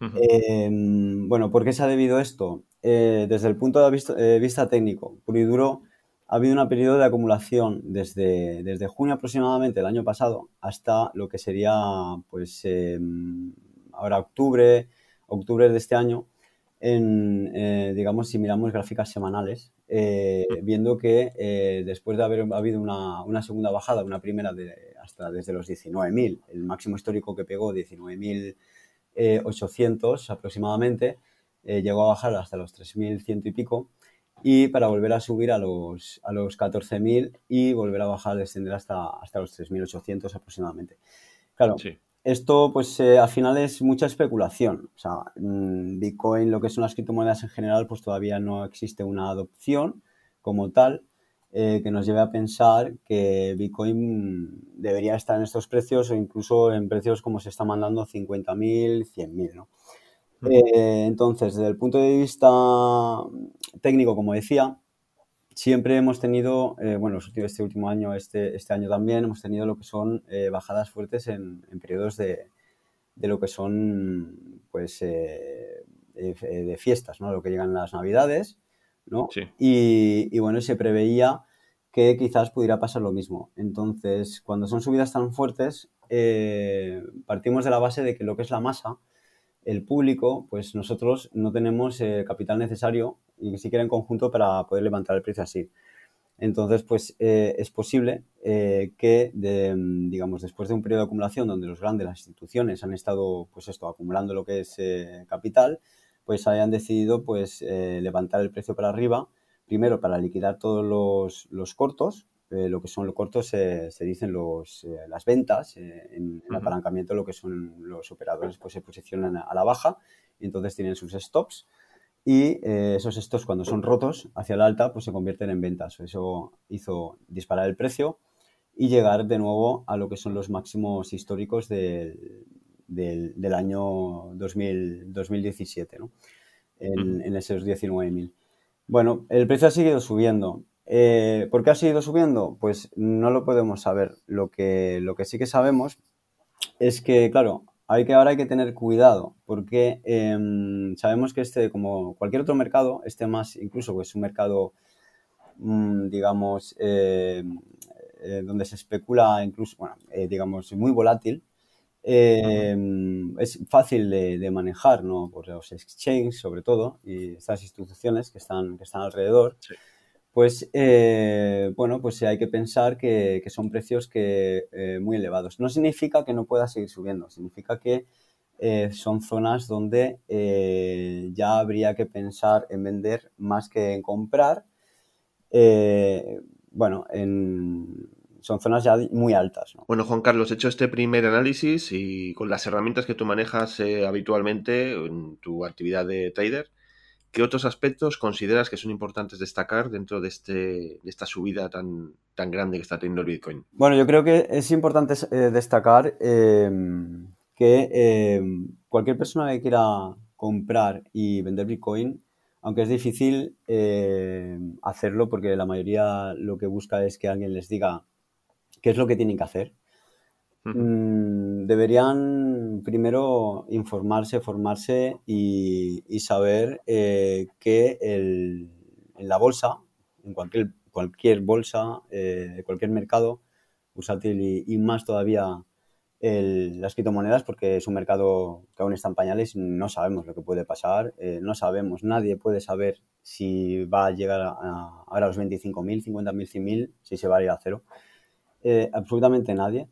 bueno, ¿por qué se ha debido esto? desde el punto de vista, técnico, puro y duro, ha habido un periodo de acumulación desde, desde junio aproximadamente del año pasado hasta lo que sería, pues, em, ahora octubre, octubre de este año, en, eh, digamos, si miramos gráficas semanales, eh, viendo que eh, después de haber habido una, segunda bajada, una primera de, hasta desde los 19.000, el máximo histórico que pegó 19.800 aproximadamente, llegó a bajar hasta los 3.100 y pico, y para volver a subir a los, a los 14.000 y volver a bajar, descender hasta, hasta los 3.800 aproximadamente. Claro, sí esto, pues eh, al final es mucha especulación. O sea, mm, Bitcoin, lo que son las criptomonedas en general, pues todavía no existe una adopción como tal eh, que nos lleve a pensar que Bitcoin debería estar en estos precios o incluso en precios como se está mandando 50.000, 100.000, ¿no? Eh, entonces, desde el punto de vista técnico, como decía, siempre hemos tenido, eh, bueno, este último año, este, este año también, hemos tenido lo que son eh, bajadas fuertes en, periodos de, lo que son, pues, eh, de, fiestas, ¿no? Lo que llegan las navidades, ¿no? Sí. Y, bueno, se preveía que quizás pudiera pasar lo mismo. Entonces, cuando son subidas tan fuertes, partimos de la base de que lo que es la masa, el público, pues nosotros no tenemos eh, capital necesario y siquiera en conjunto para poder levantar el precio así. Entonces, pues eh, es posible eh, que, digamos, después de un periodo de acumulación donde los grandes, las instituciones han estado, pues esto, acumulando lo que es capital, pues hayan decidido, pues, levantar el precio para arriba, primero para liquidar todos los, los cortos, eh, lo que son los cortos se dicen los, eh, las ventas, eh, en el apalancamiento lo que son los operadores pues se posicionan a la baja y entonces tienen sus stops y esos stops cuando son rotos hacia la alta pues se convierten en ventas. Eso hizo disparar el precio y llegar de nuevo a lo que son los máximos históricos del, del, año 2000, 2017, ¿no? en, en esos 19.000. Bueno, el precio ha seguido subiendo. Eh, ¿Por qué ha seguido subiendo? Pues no lo podemos saber. Lo que, lo que sí que sabemos es que, claro, hay que, ahora hay que tener cuidado porque em, sabemos que este, como cualquier otro mercado, este más incluso pues un mercado, mm, digamos, eh, eh, donde se especula incluso, bueno, digamos, muy volátil, em, es fácil de, manejar, ¿no? Por los exchanges, sobre todo, y estas instituciones que están, que están alrededor pues eh, bueno, pues hay que pensar que, son precios que, eh, muy elevados. No significa que no pueda seguir subiendo, significa que eh, son zonas donde ya habría que pensar en vender más que en comprar. bueno, son zonas ya muy altas. Bueno, Juan Carlos, hecho este primer análisis y con las herramientas que tú manejas habitualmente en tu actividad de trader, ¿Qué otros aspectos consideras que son importantes destacar dentro de, este, de esta subida tan, tan grande que está teniendo el Bitcoin? Bueno, yo creo que es importante eh, destacar eh, que eh, cualquier persona que quiera comprar y vender Bitcoin, aunque es difícil hacerlo porque la mayoría lo que busca es que alguien les diga qué es lo que tienen que hacer, Mm, deberían primero informarse, formarse y, saber eh, que en la bolsa, en cualquier, bolsa, eh, cualquier mercado usátil y, más todavía las criptomonedas, porque es un mercado que aún está en pañales y no sabemos lo que puede pasar, eh, no sabemos, nadie puede saber si va a llegar a, a, los 25.000, 50.000, 100.000, si se va a ir a cero. absolutamente nadie.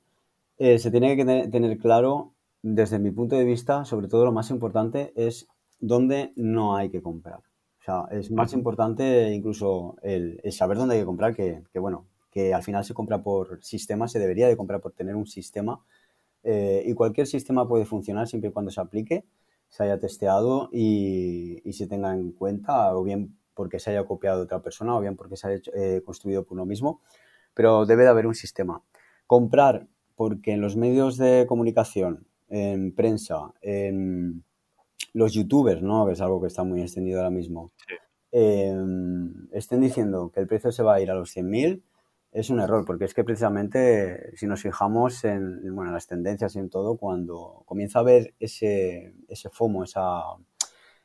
Eh, se tiene que tener, claro, desde mi punto de vista, sobre todo lo más importante es dónde no hay que comprar. O sea, es más importante incluso el, saber dónde hay que comprar que, bueno, que al final se compra por sistema, se debería de comprar por tener un sistema eh, y cualquier sistema puede funcionar siempre y cuando se aplique, se haya testeado y, se tenga en cuenta, o bien porque se haya copiado de otra persona, o bien porque se haya eh, construido por uno mismo, pero debe de haber un sistema. Comprar porque en los medios de comunicación, en prensa, en los youtubers, ¿no? Que es algo que está muy extendido ahora mismo, em, estén diciendo que el precio se va a ir a los 100.000, es un error, porque es que precisamente si nos fijamos en, bueno, las tendencias y en todo, cuando comienza a ver ese, ese FOMO, esa,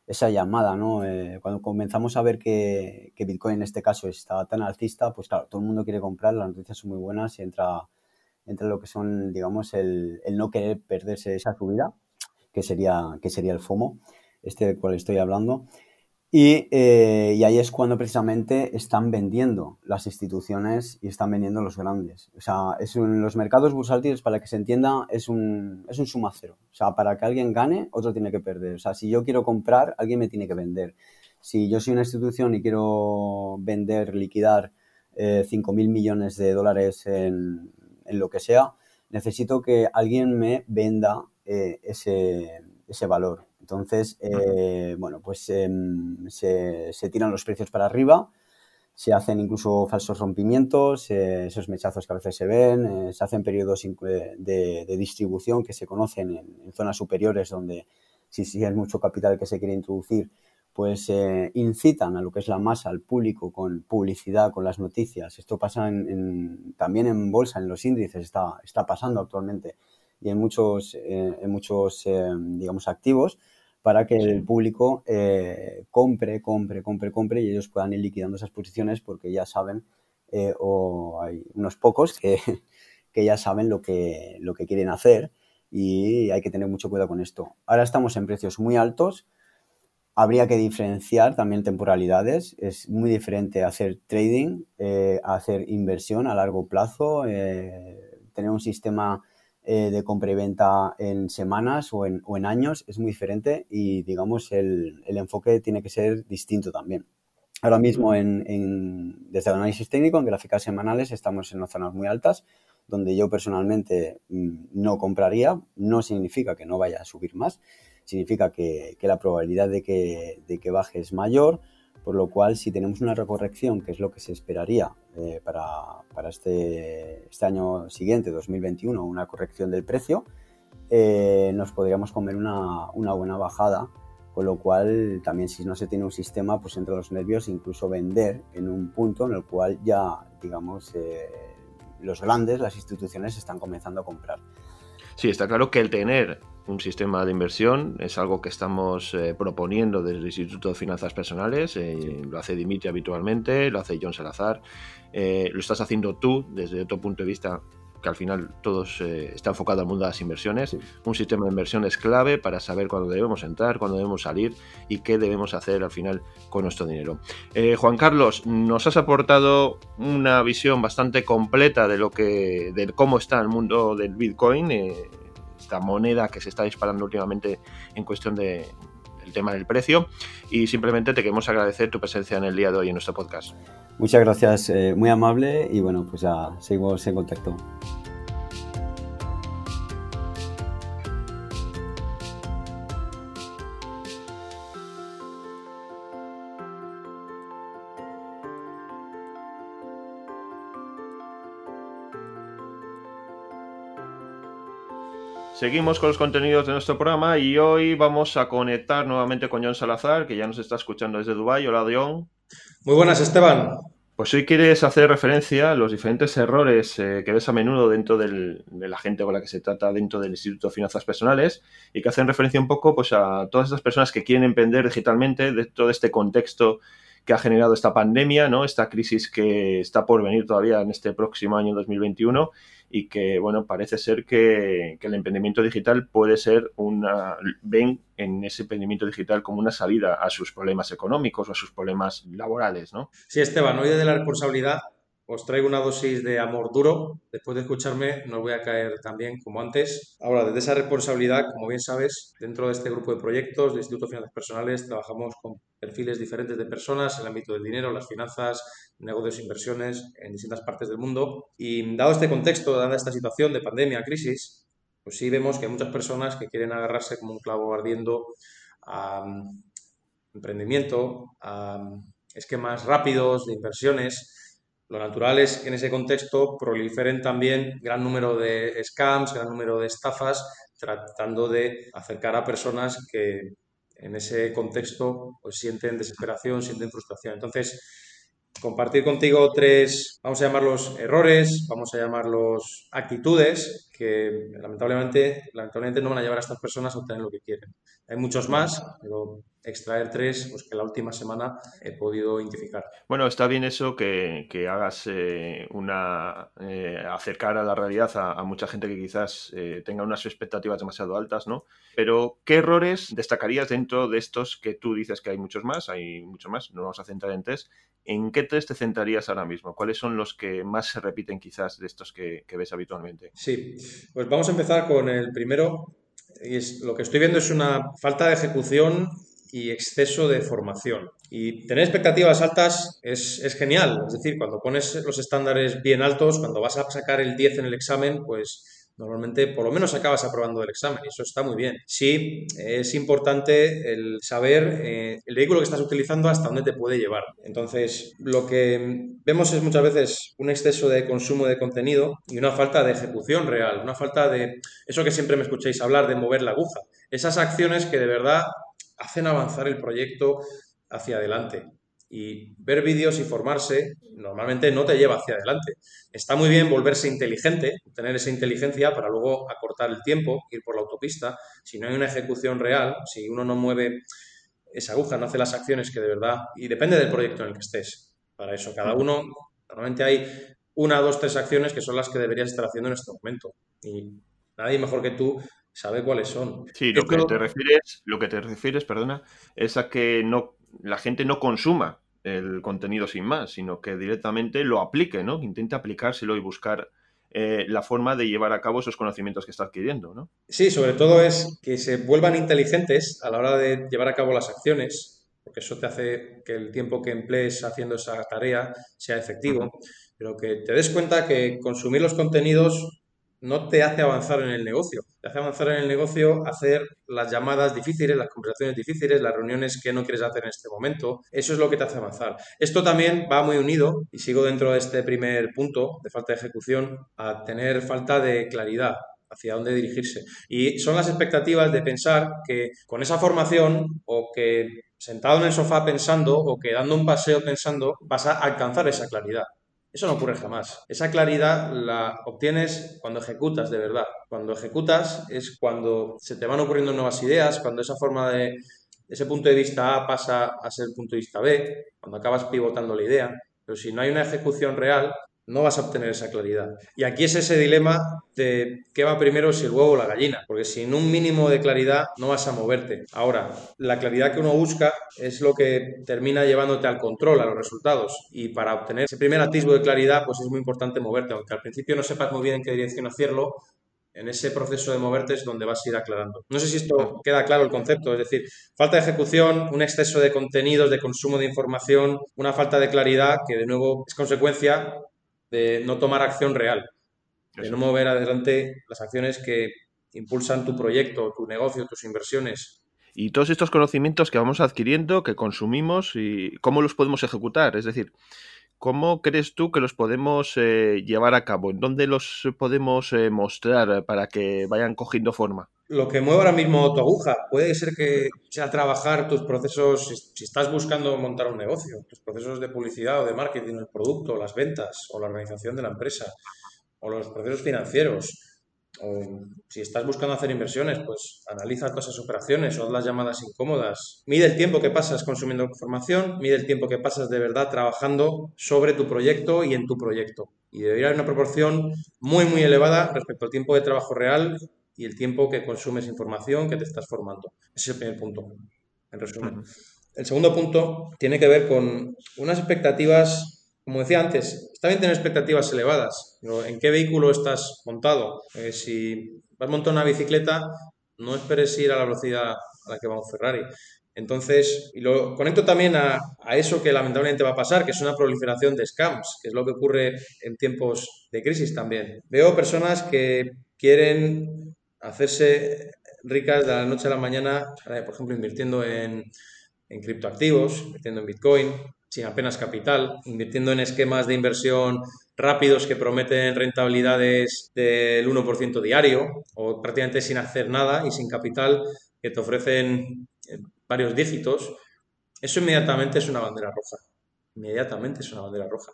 esa llamada, ¿no? Eh, cuando comenzamos a ver que, que, Bitcoin en este caso está tan alcista, pues claro, todo el mundo quiere comprar, las noticias son muy buenas y entra entre lo que son, digamos, el, no querer perderse esa subida, que sería, que sería el FOMO, este del cual estoy hablando. Y, eh, y, ahí es cuando precisamente están vendiendo las instituciones y están vendiendo los grandes. O sea, es los mercados bursátiles, para que se entienda, es un, es un suma cero. O sea, para que alguien gane, otro tiene que perder. O sea, si yo quiero comprar, alguien me tiene que vender. Si yo soy una institución y quiero vender, liquidar eh, 5.000 millones de dólares en, en lo que sea, necesito que alguien me venda eh, ese, ese, valor. Entonces, eh, bueno, pues em, se, tiran los precios para arriba, se hacen incluso falsos rompimientos, eh, esos mechazos que a veces se ven, se hacen periodos de, distribución que se conocen en, zonas superiores donde si, si hay mucho capital que se quiere introducir, pues eh, incitan a lo que es la masa, al público, con publicidad, con las noticias. Esto pasa también en bolsa, en los índices, está, está pasando actualmente y en muchos, eh, en muchos eh, digamos, activos para que el público compre, compre, compre, compre y ellos puedan ir liquidando esas posiciones porque ya saben, o hay unos pocos que, [LAUGHS] que ya saben lo que, lo que quieren hacer y hay que tener mucho cuidado con esto. Ahora estamos en precios muy altos, habría que diferenciar también temporalidades, es muy diferente hacer trading, eh, hacer inversión a largo plazo, eh, tener un sistema eh, de compra y venta en semanas o en, años es muy diferente y digamos el, enfoque tiene que ser distinto también. Ahora mismo en, desde el análisis técnico en gráficas semanales estamos en zonas muy altas donde yo personalmente mm, no compraría, no significa que no vaya a subir más, significa que, la probabilidad de que, de que, baje es mayor, por lo cual si tenemos una recorrección, que es lo que se esperaría eh, para, para este, este, año siguiente, 2021, una corrección del precio, eh, nos podríamos comer una, una, buena bajada, con lo cual también si no se tiene un sistema, pues entre los nervios incluso vender en un punto en el cual ya, digamos, eh, los grandes, las instituciones están comenzando a comprar. Sí, está claro que el tener un sistema de inversión es algo que estamos eh, proponiendo desde el Instituto de Finanzas Personales. Eh, lo hace Dimitri habitualmente, lo hace John Salazar. Eh, lo estás haciendo tú desde otro punto de vista que al final todos está enfocado al mundo de las inversiones. Un sistema de inversión es clave para saber cuándo debemos entrar, cuándo debemos salir y qué debemos hacer al final con nuestro dinero. Juan Carlos, nos has aportado una visión bastante completa de lo que, de cómo está el mundo del Bitcoin moneda que se está disparando últimamente en cuestión de, del tema del precio. Y simplemente te queremos agradecer tu presencia en el día de hoy en nuestro podcast. Muchas gracias, eh, muy amable y bueno, pues ya seguimos en contacto. Seguimos con los contenidos de nuestro programa y hoy vamos a conectar nuevamente con John Salazar, que ya nos está escuchando desde Dubái. Hola, John. Muy buenas, Esteban. Pues hoy quieres hacer referencia a los diferentes errores eh, que ves a menudo dentro de la gente con la que se trata dentro del Instituto de Finanzas Personales y que hacen referencia un poco pues, a todas esas personas que quieren emprender digitalmente dentro de este contexto que ha generado esta pandemia, ¿no? esta crisis que está por venir todavía en este próximo año 2021 y que, bueno, parece ser que, el emprendimiento digital puede ser una, ven en ese emprendimiento digital como una salida a sus problemas económicos o a sus problemas laborales, ¿no? Sí, Esteban, hoy de la responsabilidad os traigo una dosis de amor duro. Después de escucharme, no voy a caer tan bien como antes. Ahora, desde esa responsabilidad, como bien sabes, dentro de este grupo de proyectos de Instituto de Finanzas Personales, trabajamos con perfiles diferentes de personas en el ámbito del dinero, las finanzas, negocios inversiones en distintas partes del mundo. Y dado este contexto, dada esta situación de pandemia, crisis, pues sí vemos que hay muchas personas que quieren agarrarse como un clavo ardiendo a mm, emprendimiento, a mm, esquemas rápidos de inversiones lo natural es que en ese contexto proliferen también gran número de scams, gran número de estafas, tratando de acercar a personas que en ese contexto pues, sienten desesperación, sienten frustración. Entonces, compartir contigo tres, vamos a llamarlos errores, vamos a llamarlos actitudes que lamentablemente, lamentablemente no van a llevar a estas personas a obtener lo que quieren. Hay muchos más, pero extraer tres pues, que la última semana he podido identificar. Bueno, está bien eso que, hagas eh, una eh, acercar a la realidad a, mucha gente que quizás eh, tenga unas expectativas demasiado altas, ¿no? Pero, ¿qué errores destacarías dentro de estos que tú dices que hay muchos más? Hay muchos más, no vamos a centrar en tres. ¿En qué tres te centrarías ahora mismo? ¿Cuáles son los que más se repiten quizás de estos que, que ves habitualmente? Sí, pues vamos a empezar con el primero. Y lo que estoy viendo es una falta de ejecución y exceso de formación. Y tener expectativas altas es, es, genial. Es decir, cuando pones los estándares bien altos, cuando vas a sacar el 10 en el examen, pues normalmente por lo menos acabas aprobando el examen y eso está muy bien. Sí, es importante el saber eh, el vehículo que estás utilizando hasta dónde te puede llevar. Entonces, lo que vemos es muchas veces un exceso de consumo de contenido y una falta de ejecución real, una falta de eso que siempre me escucháis hablar de mover la aguja. Esas acciones que de verdad hacen avanzar el proyecto hacia adelante. Y ver vídeos y formarse normalmente no te lleva hacia adelante. Está muy bien volverse inteligente, tener esa inteligencia para luego acortar el tiempo, ir por la autopista. Si no hay una ejecución real, si uno no mueve esa aguja, no hace las acciones que de verdad, y depende del proyecto en el que estés. Para eso, cada uno, normalmente hay una, dos, tres acciones que son las que deberías estar haciendo en este momento. Y nadie mejor que tú sabe cuáles son. Sí, lo que te refieres, lo que te refieres, perdona, es a que no la gente no consuma el contenido sin más, sino que directamente lo aplique, ¿no? Intente aplicárselo y buscar eh, la forma de llevar a cabo esos conocimientos que está adquiriendo, ¿no? Sí, sobre todo es que se vuelvan inteligentes a la hora de llevar a cabo las acciones, porque eso te hace que el tiempo que emplees haciendo esa tarea sea efectivo, pero que te des cuenta que consumir los contenidos no te hace avanzar en el negocio. Te hace avanzar en el negocio hacer las llamadas difíciles, las conversaciones difíciles, las reuniones que no quieres hacer en este momento. Eso es lo que te hace avanzar. Esto también va muy unido, y sigo dentro de este primer punto de falta de ejecución, a tener falta de claridad hacia dónde dirigirse. Y son las expectativas de pensar que con esa formación o que sentado en el sofá pensando o que dando un paseo pensando vas a alcanzar esa claridad. Eso no ocurre jamás. Esa claridad la obtienes cuando ejecutas de verdad. Cuando ejecutas es cuando se te van ocurriendo nuevas ideas, cuando esa forma de, ese punto de vista A pasa a ser el punto de vista B, cuando acabas pivotando la idea. Pero si no hay una ejecución real, no vas a obtener esa claridad. Y aquí es ese dilema de qué va primero, si el huevo o la gallina, porque sin un mínimo de claridad no vas a moverte. Ahora, la claridad que uno busca es lo que termina llevándote al control, a los resultados. Y para obtener ese primer atisbo de claridad, pues es muy importante moverte, aunque al principio no sepas muy bien en qué dirección hacerlo, en ese proceso de moverte es donde vas a ir aclarando. No sé si esto queda claro el concepto, es decir, falta de ejecución, un exceso de contenidos, de consumo de información, una falta de claridad que de nuevo es consecuencia de no tomar acción real, de no mover adelante las acciones que impulsan tu proyecto, tu negocio, tus inversiones. Y todos estos conocimientos que vamos adquiriendo, que consumimos y cómo los podemos ejecutar. Es decir, ¿cómo crees tú que los podemos eh, llevar a cabo? ¿En dónde los podemos eh, mostrar para que vayan cogiendo forma? Lo que mueve ahora mismo tu aguja. Puede ser que sea trabajar tus procesos, si estás buscando montar un negocio, tus procesos de publicidad o de marketing, el producto, las ventas o la organización de la empresa, o los procesos financieros. O si estás buscando hacer inversiones, pues analiza todas esas operaciones o haz las llamadas incómodas. Mide el tiempo que pasas consumiendo información, mide el tiempo que pasas de verdad trabajando sobre tu proyecto y en tu proyecto. Y debería haber una proporción muy, muy elevada respecto al tiempo de trabajo real y el tiempo que consumes información, que te estás formando. Ese es el primer punto, en resumen. El segundo punto tiene que ver con unas expectativas, como decía antes, está bien tener expectativas elevadas, pero ¿en qué vehículo estás montado? Eh, si vas montado una bicicleta, no esperes ir a la velocidad a la que va un Ferrari. Entonces, y lo conecto también a, a, eso que lamentablemente va a pasar, que es una proliferación de scams, que es lo que ocurre en tiempos de crisis también. Veo personas que quieren hacerse ricas de la noche a la mañana, por ejemplo, invirtiendo en, criptoactivos, invirtiendo en Bitcoin, sin apenas capital, invirtiendo en esquemas de inversión rápidos que prometen rentabilidades del 1% diario o prácticamente sin hacer nada y sin capital que te ofrecen eh, varios dígitos, eso inmediatamente es una bandera roja. Inmediatamente es una bandera roja.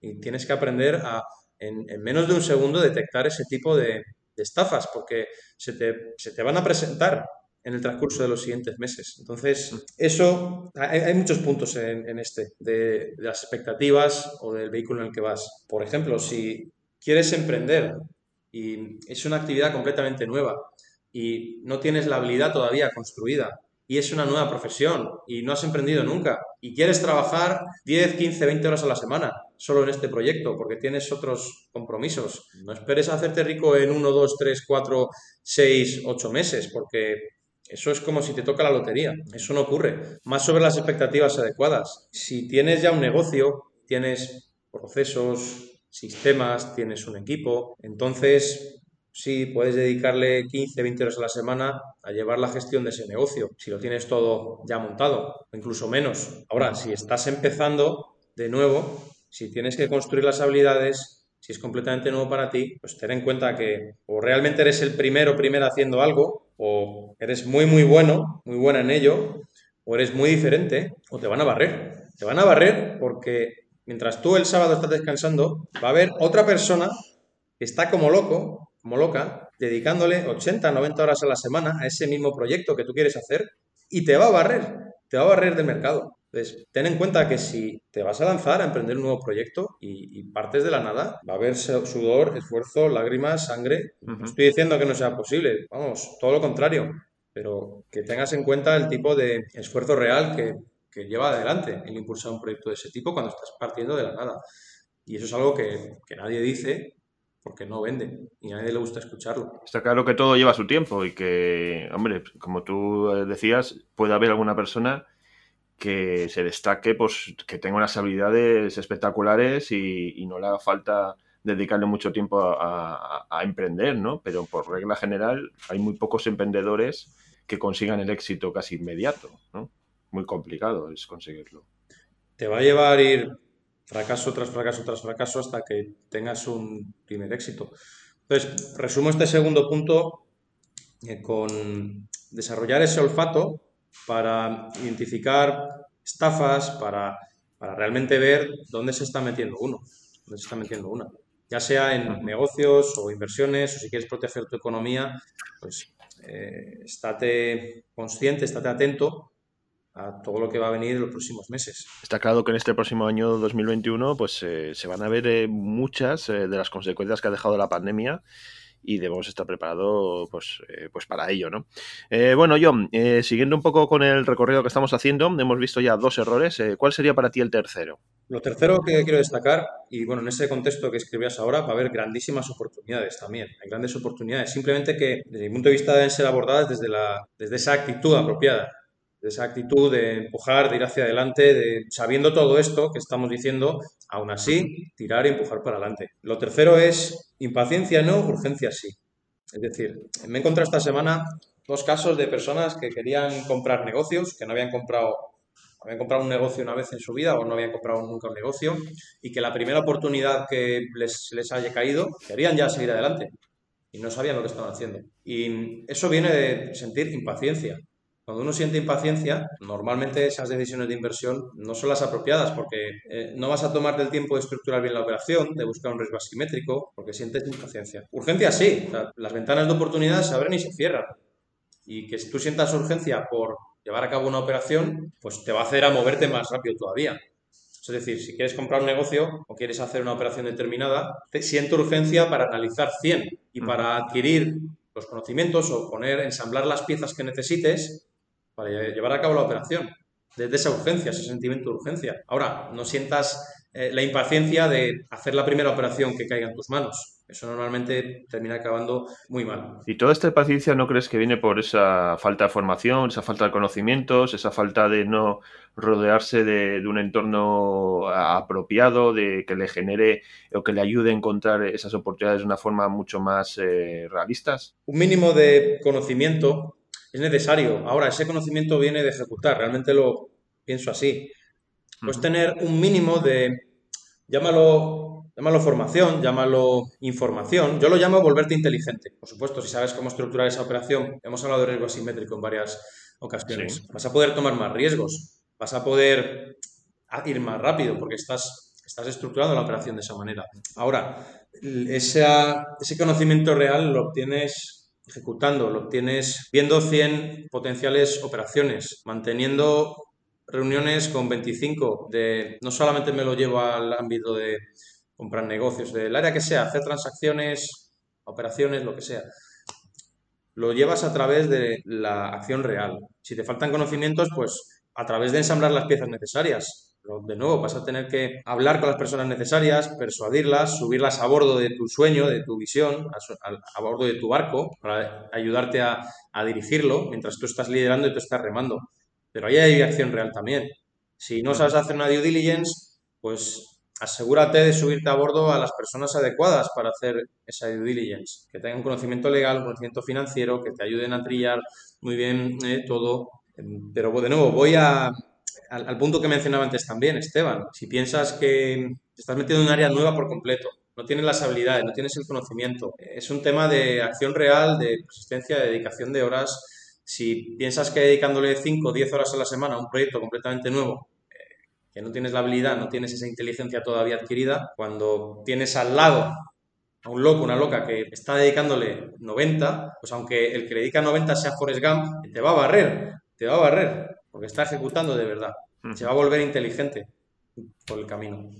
Y tienes que aprender a, en menos de un segundo, detectar ese tipo de, estafas, porque se te, van a presentar en el transcurso de los siguientes meses. Entonces, eso, hay, muchos puntos en, este, de, las expectativas o del vehículo en el que vas. Por ejemplo, si quieres emprender y es una actividad completamente nueva y no tienes la habilidad todavía construida y es una nueva profesión y no has emprendido nunca y quieres trabajar 10, 15, 20 horas a la semana solo en este proyecto porque tienes otros compromisos, no esperes hacerte rico en 1, 2, 3, 4, 6, 8 meses porque eso es como si te toca la lotería, eso no ocurre. Más sobre las expectativas adecuadas. Si tienes ya un negocio, tienes procesos, sistemas, tienes un equipo, entonces sí puedes dedicarle 15, 20 horas a la semana a llevar la gestión de ese negocio, si lo tienes todo ya montado, incluso menos. Ahora, si estás empezando de nuevo, si tienes que construir las habilidades, si es completamente nuevo para ti, pues ten en cuenta que o realmente eres el primero, primero haciendo algo, o eres muy, muy bueno, muy buena en ello, o eres muy diferente, o te van a barrer. Te van a barrer porque mientras tú el sábado estás descansando, va a haber otra persona que está como loco como loca, dedicándole 80, 90 horas a la semana a ese mismo proyecto que tú quieres hacer y te va a barrer, te va a barrer del mercado. Entonces, ten en cuenta que si te vas a lanzar a emprender un nuevo proyecto y, partes de la nada, va a haber sudor, esfuerzo, lágrimas, sangre. No estoy diciendo que no sea posible, vamos, todo lo contrario, pero que tengas en cuenta el tipo de esfuerzo real que, que lleva adelante el impulsar un proyecto de ese tipo cuando estás partiendo de la nada. Y eso es algo que, que nadie dice porque no vende y a nadie le gusta escucharlo. Está claro que todo lleva su tiempo y que, hombre, como tú decías, puede haber alguna persona que se destaque, pues que tenga unas habilidades espectaculares y, no le haga falta dedicarle mucho tiempo a, emprender, ¿no? Pero por regla general hay muy pocos emprendedores que consigan el éxito casi inmediato, ¿no? Muy complicado es conseguirlo. Te va a llevar ir fracaso tras fracaso tras fracaso hasta que tengas un primer éxito. Entonces, resumo este segundo punto eh, con desarrollar ese olfato para identificar estafas, para, realmente ver dónde se está metiendo uno, dónde se está metiendo una. Ya sea en negocios o inversiones, o si quieres proteger tu economía, pues eh, estate consciente, estate atento a todo lo que va a venir en los próximos meses. Está claro que en este próximo año 2021 pues eh, se van a ver eh, muchas de las consecuencias que ha dejado la pandemia y debemos estar preparados pues, eh, pues para ello. ¿no? Eh, bueno, John, eh, siguiendo un poco con el recorrido que estamos haciendo, hemos visto ya dos errores. ¿Cuál sería para ti el tercero? Lo tercero que quiero destacar, y bueno, en ese contexto que escribías ahora, va a haber grandísimas oportunidades también. Hay grandes oportunidades, simplemente que desde mi punto de vista deben ser abordadas desde, la, desde esa actitud apropiada de esa actitud de empujar, de ir hacia adelante, de sabiendo todo esto que estamos diciendo, aún así, tirar y empujar para adelante. Lo tercero es impaciencia no, urgencia sí. Es decir, me he encontrado esta semana dos casos de personas que querían comprar negocios, que no habían comprado, habían comprado un negocio una vez en su vida o no habían comprado nunca un negocio y que la primera oportunidad que les, les haya caído, querían ya seguir adelante y no sabían lo que estaban haciendo. Y eso viene de sentir impaciencia. Cuando uno siente impaciencia, normalmente esas decisiones de inversión no son las apropiadas porque eh, no vas a tomarte el tiempo de estructurar bien la operación, de buscar un riesgo asimétrico, porque sientes impaciencia. Urgencia sí, las ventanas de oportunidad se abren y se cierran. Y que si tú sientas urgencia por llevar a cabo una operación, pues te va a hacer a moverte más rápido todavía. Es decir, si quieres comprar un negocio o quieres hacer una operación determinada, te siento urgencia para analizar 100 y para adquirir los conocimientos o poner, ensamblar las piezas que necesites para llevar a cabo la operación. Desde esa urgencia, ese sentimiento de urgencia. Ahora, no sientas eh, la impaciencia de hacer la primera operación que caiga en tus manos. Eso normalmente termina acabando muy mal. ¿Y toda esta impaciencia no crees que viene por esa falta de formación, esa falta de conocimientos, esa falta de no rodearse de, un entorno apropiado, de que le genere o que le ayude a encontrar esas oportunidades de una forma mucho más eh, realistas? Un mínimo de conocimiento es necesario. Ahora, ese conocimiento viene de ejecutar, realmente lo pienso así. Pues tener un mínimo de, llámalo, llámalo formación, llámalo información, yo lo llamo volverte inteligente. Por supuesto, si sabes cómo estructurar esa operación, hemos hablado de riesgo asimétrico en varias ocasiones, vas a poder tomar más riesgos, vas a poder ir más rápido porque estás, estás estructurando la operación de esa manera. Ahora, ese conocimiento real lo obtienes ejecutando, lo obtienes viendo 100 potenciales operaciones, manteniendo reuniones con 25 de no solamente me lo llevo al ámbito de comprar negocios, del área que sea, hacer transacciones, operaciones, lo que sea. Lo llevas a través de la acción real. Si te faltan conocimientos, pues a través de ensamblar las piezas necesarias de nuevo, vas a tener que hablar con las personas necesarias, persuadirlas, subirlas a bordo de tu sueño, de tu visión, a, bordo de tu barco, para ayudarte a, dirigirlo mientras tú estás liderando y tú estás remando. Pero ahí hay acción real también. Si no sabes hacer una due diligence, pues asegúrate de subirte a bordo a las personas adecuadas para hacer esa due diligence, que tengan conocimiento legal, un conocimiento financiero, que te ayuden a trillar muy bien eh, todo. Pero de nuevo, voy a, al, punto que mencionaba antes también, Esteban, si piensas que te estás metiendo en un área nueva por completo, no tienes las habilidades, no tienes el conocimiento, es un tema de acción real, de persistencia, de dedicación de horas. Si piensas que dedicándole 5 o 10 horas a la semana a un proyecto completamente nuevo, eh, que no tienes la habilidad, no tienes esa inteligencia todavía adquirida, cuando tienes al lado a un loco, una loca que está dedicándole 90, pues aunque el que le dedica 90 sea Forrest Gump, te va a barrer, te va a barrer porque está ejecutando de verdad. se va a volver inteligente por el camino.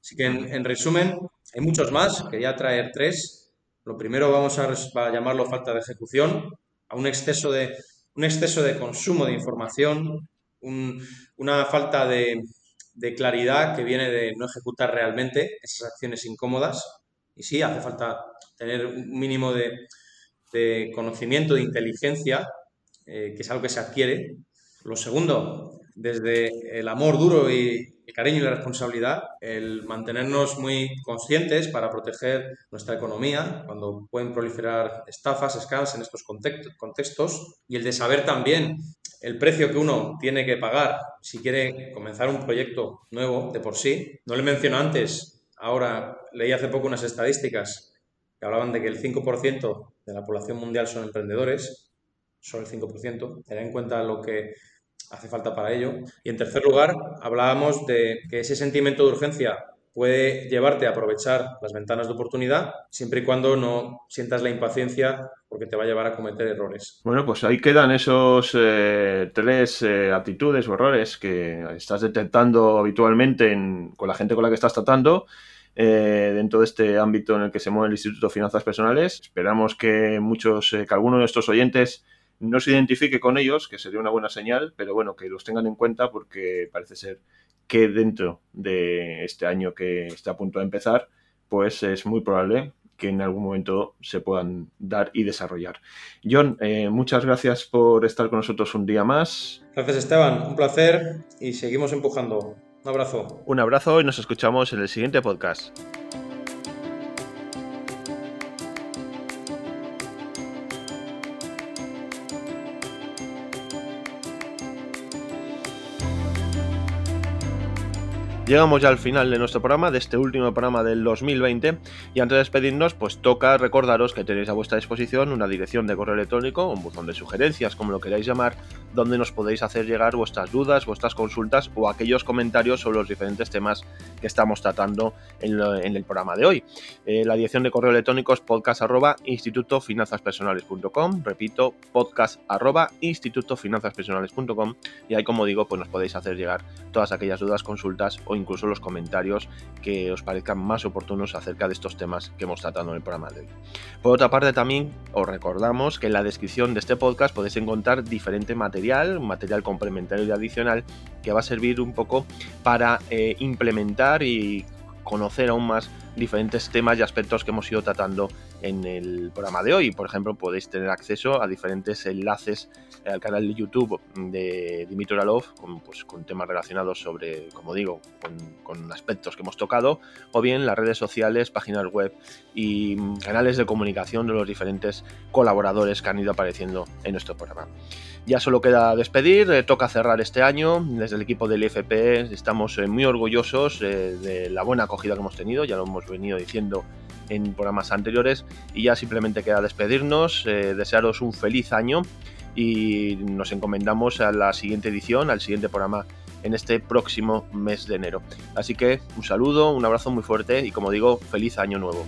Así que en, resumen, hay muchos más, quería traer tres. Lo primero vamos a, llamarlo falta de ejecución, a un exceso de, un exceso de consumo de información, una falta de, claridad que viene de no ejecutar realmente esas acciones incómodas. Y sí, hace falta tener un mínimo de, conocimiento, de inteligencia, eh, que es algo que se adquiere. Lo segundo, desde el amor duro y el cariño y la responsabilidad, el mantenernos muy conscientes para proteger nuestra economía cuando pueden proliferar estafas, scams en estos contextos y el de saber también el precio que uno tiene que pagar si quiere comenzar un proyecto nuevo de por sí. No le menciono antes, ahora leí hace poco unas estadísticas que hablaban de que el 5% de la población mundial son emprendedores, solo el 5%. Tener en cuenta lo que hace falta para ello. Y en tercer lugar, hablábamos de que ese sentimiento de urgencia puede llevarte a aprovechar las ventanas de oportunidad siempre y cuando no sientas la impaciencia porque te va a llevar a cometer errores. Bueno, pues ahí quedan esos eh, tres eh, actitudes o errores que estás detectando habitualmente con la gente con la que estás tratando. Eh, dentro de este ámbito en el que se mueve el Instituto de Finanzas Personales. Esperamos que muchos, que algunos de nuestros oyentes no se identifique con ellos, que sería una buena señal, pero bueno, que los tengan en cuenta porque parece ser que dentro de este año que está a punto de empezar, pues es muy probable que en algún momento se puedan dar y desarrollar. John, eh, muchas gracias por estar con nosotros un día más. Gracias Esteban, un placer y seguimos empujando. Un abrazo. Un abrazo y nos escuchamos en el siguiente podcast. Llegamos ya al final de nuestro programa, de este último programa del 2020, y antes de despedirnos, pues toca recordaros que tenéis a vuestra disposición una dirección de correo electrónico, un buzón de sugerencias, como lo queráis llamar, donde nos podéis hacer llegar vuestras dudas, vuestras consultas o aquellos comentarios sobre los diferentes temas que estamos tratando en, el programa de hoy. Eh, la dirección de correo electrónico es podcast arroba repito, podcast arroba y ahí como digo, pues nos podéis hacer llegar todas aquellas dudas, consultas o incluso los comentarios que os parezcan más oportunos acerca de estos temas que hemos tratado en el programa de hoy. Por otra parte, también os recordamos que en la descripción de este podcast podéis encontrar diferente material, material complementario y adicional que va a servir un poco para eh, implementar y conocer aún más diferentes temas y aspectos que hemos ido tratando en el programa de hoy. Por ejemplo, podéis tener acceso a diferentes enlaces al canal de YouTube de Dimitri Alov con, pues, temas relacionados sobre, como digo, con, aspectos que hemos tocado, o bien las redes sociales, páginas web y canales de comunicación de los diferentes colaboradores que han ido apareciendo en nuestro programa. Ya solo queda despedir, eh, toca cerrar este año. Desde el equipo del IFP estamos eh, muy orgullosos eh, de la buena acogida que hemos tenido, ya lo hemos venido diciendo en programas anteriores. Y ya simplemente queda despedirnos, desearos un feliz año y nos encomendamos a la siguiente edición, al siguiente programa en este próximo mes de enero. Así que un saludo, un abrazo muy fuerte y como digo, feliz año nuevo.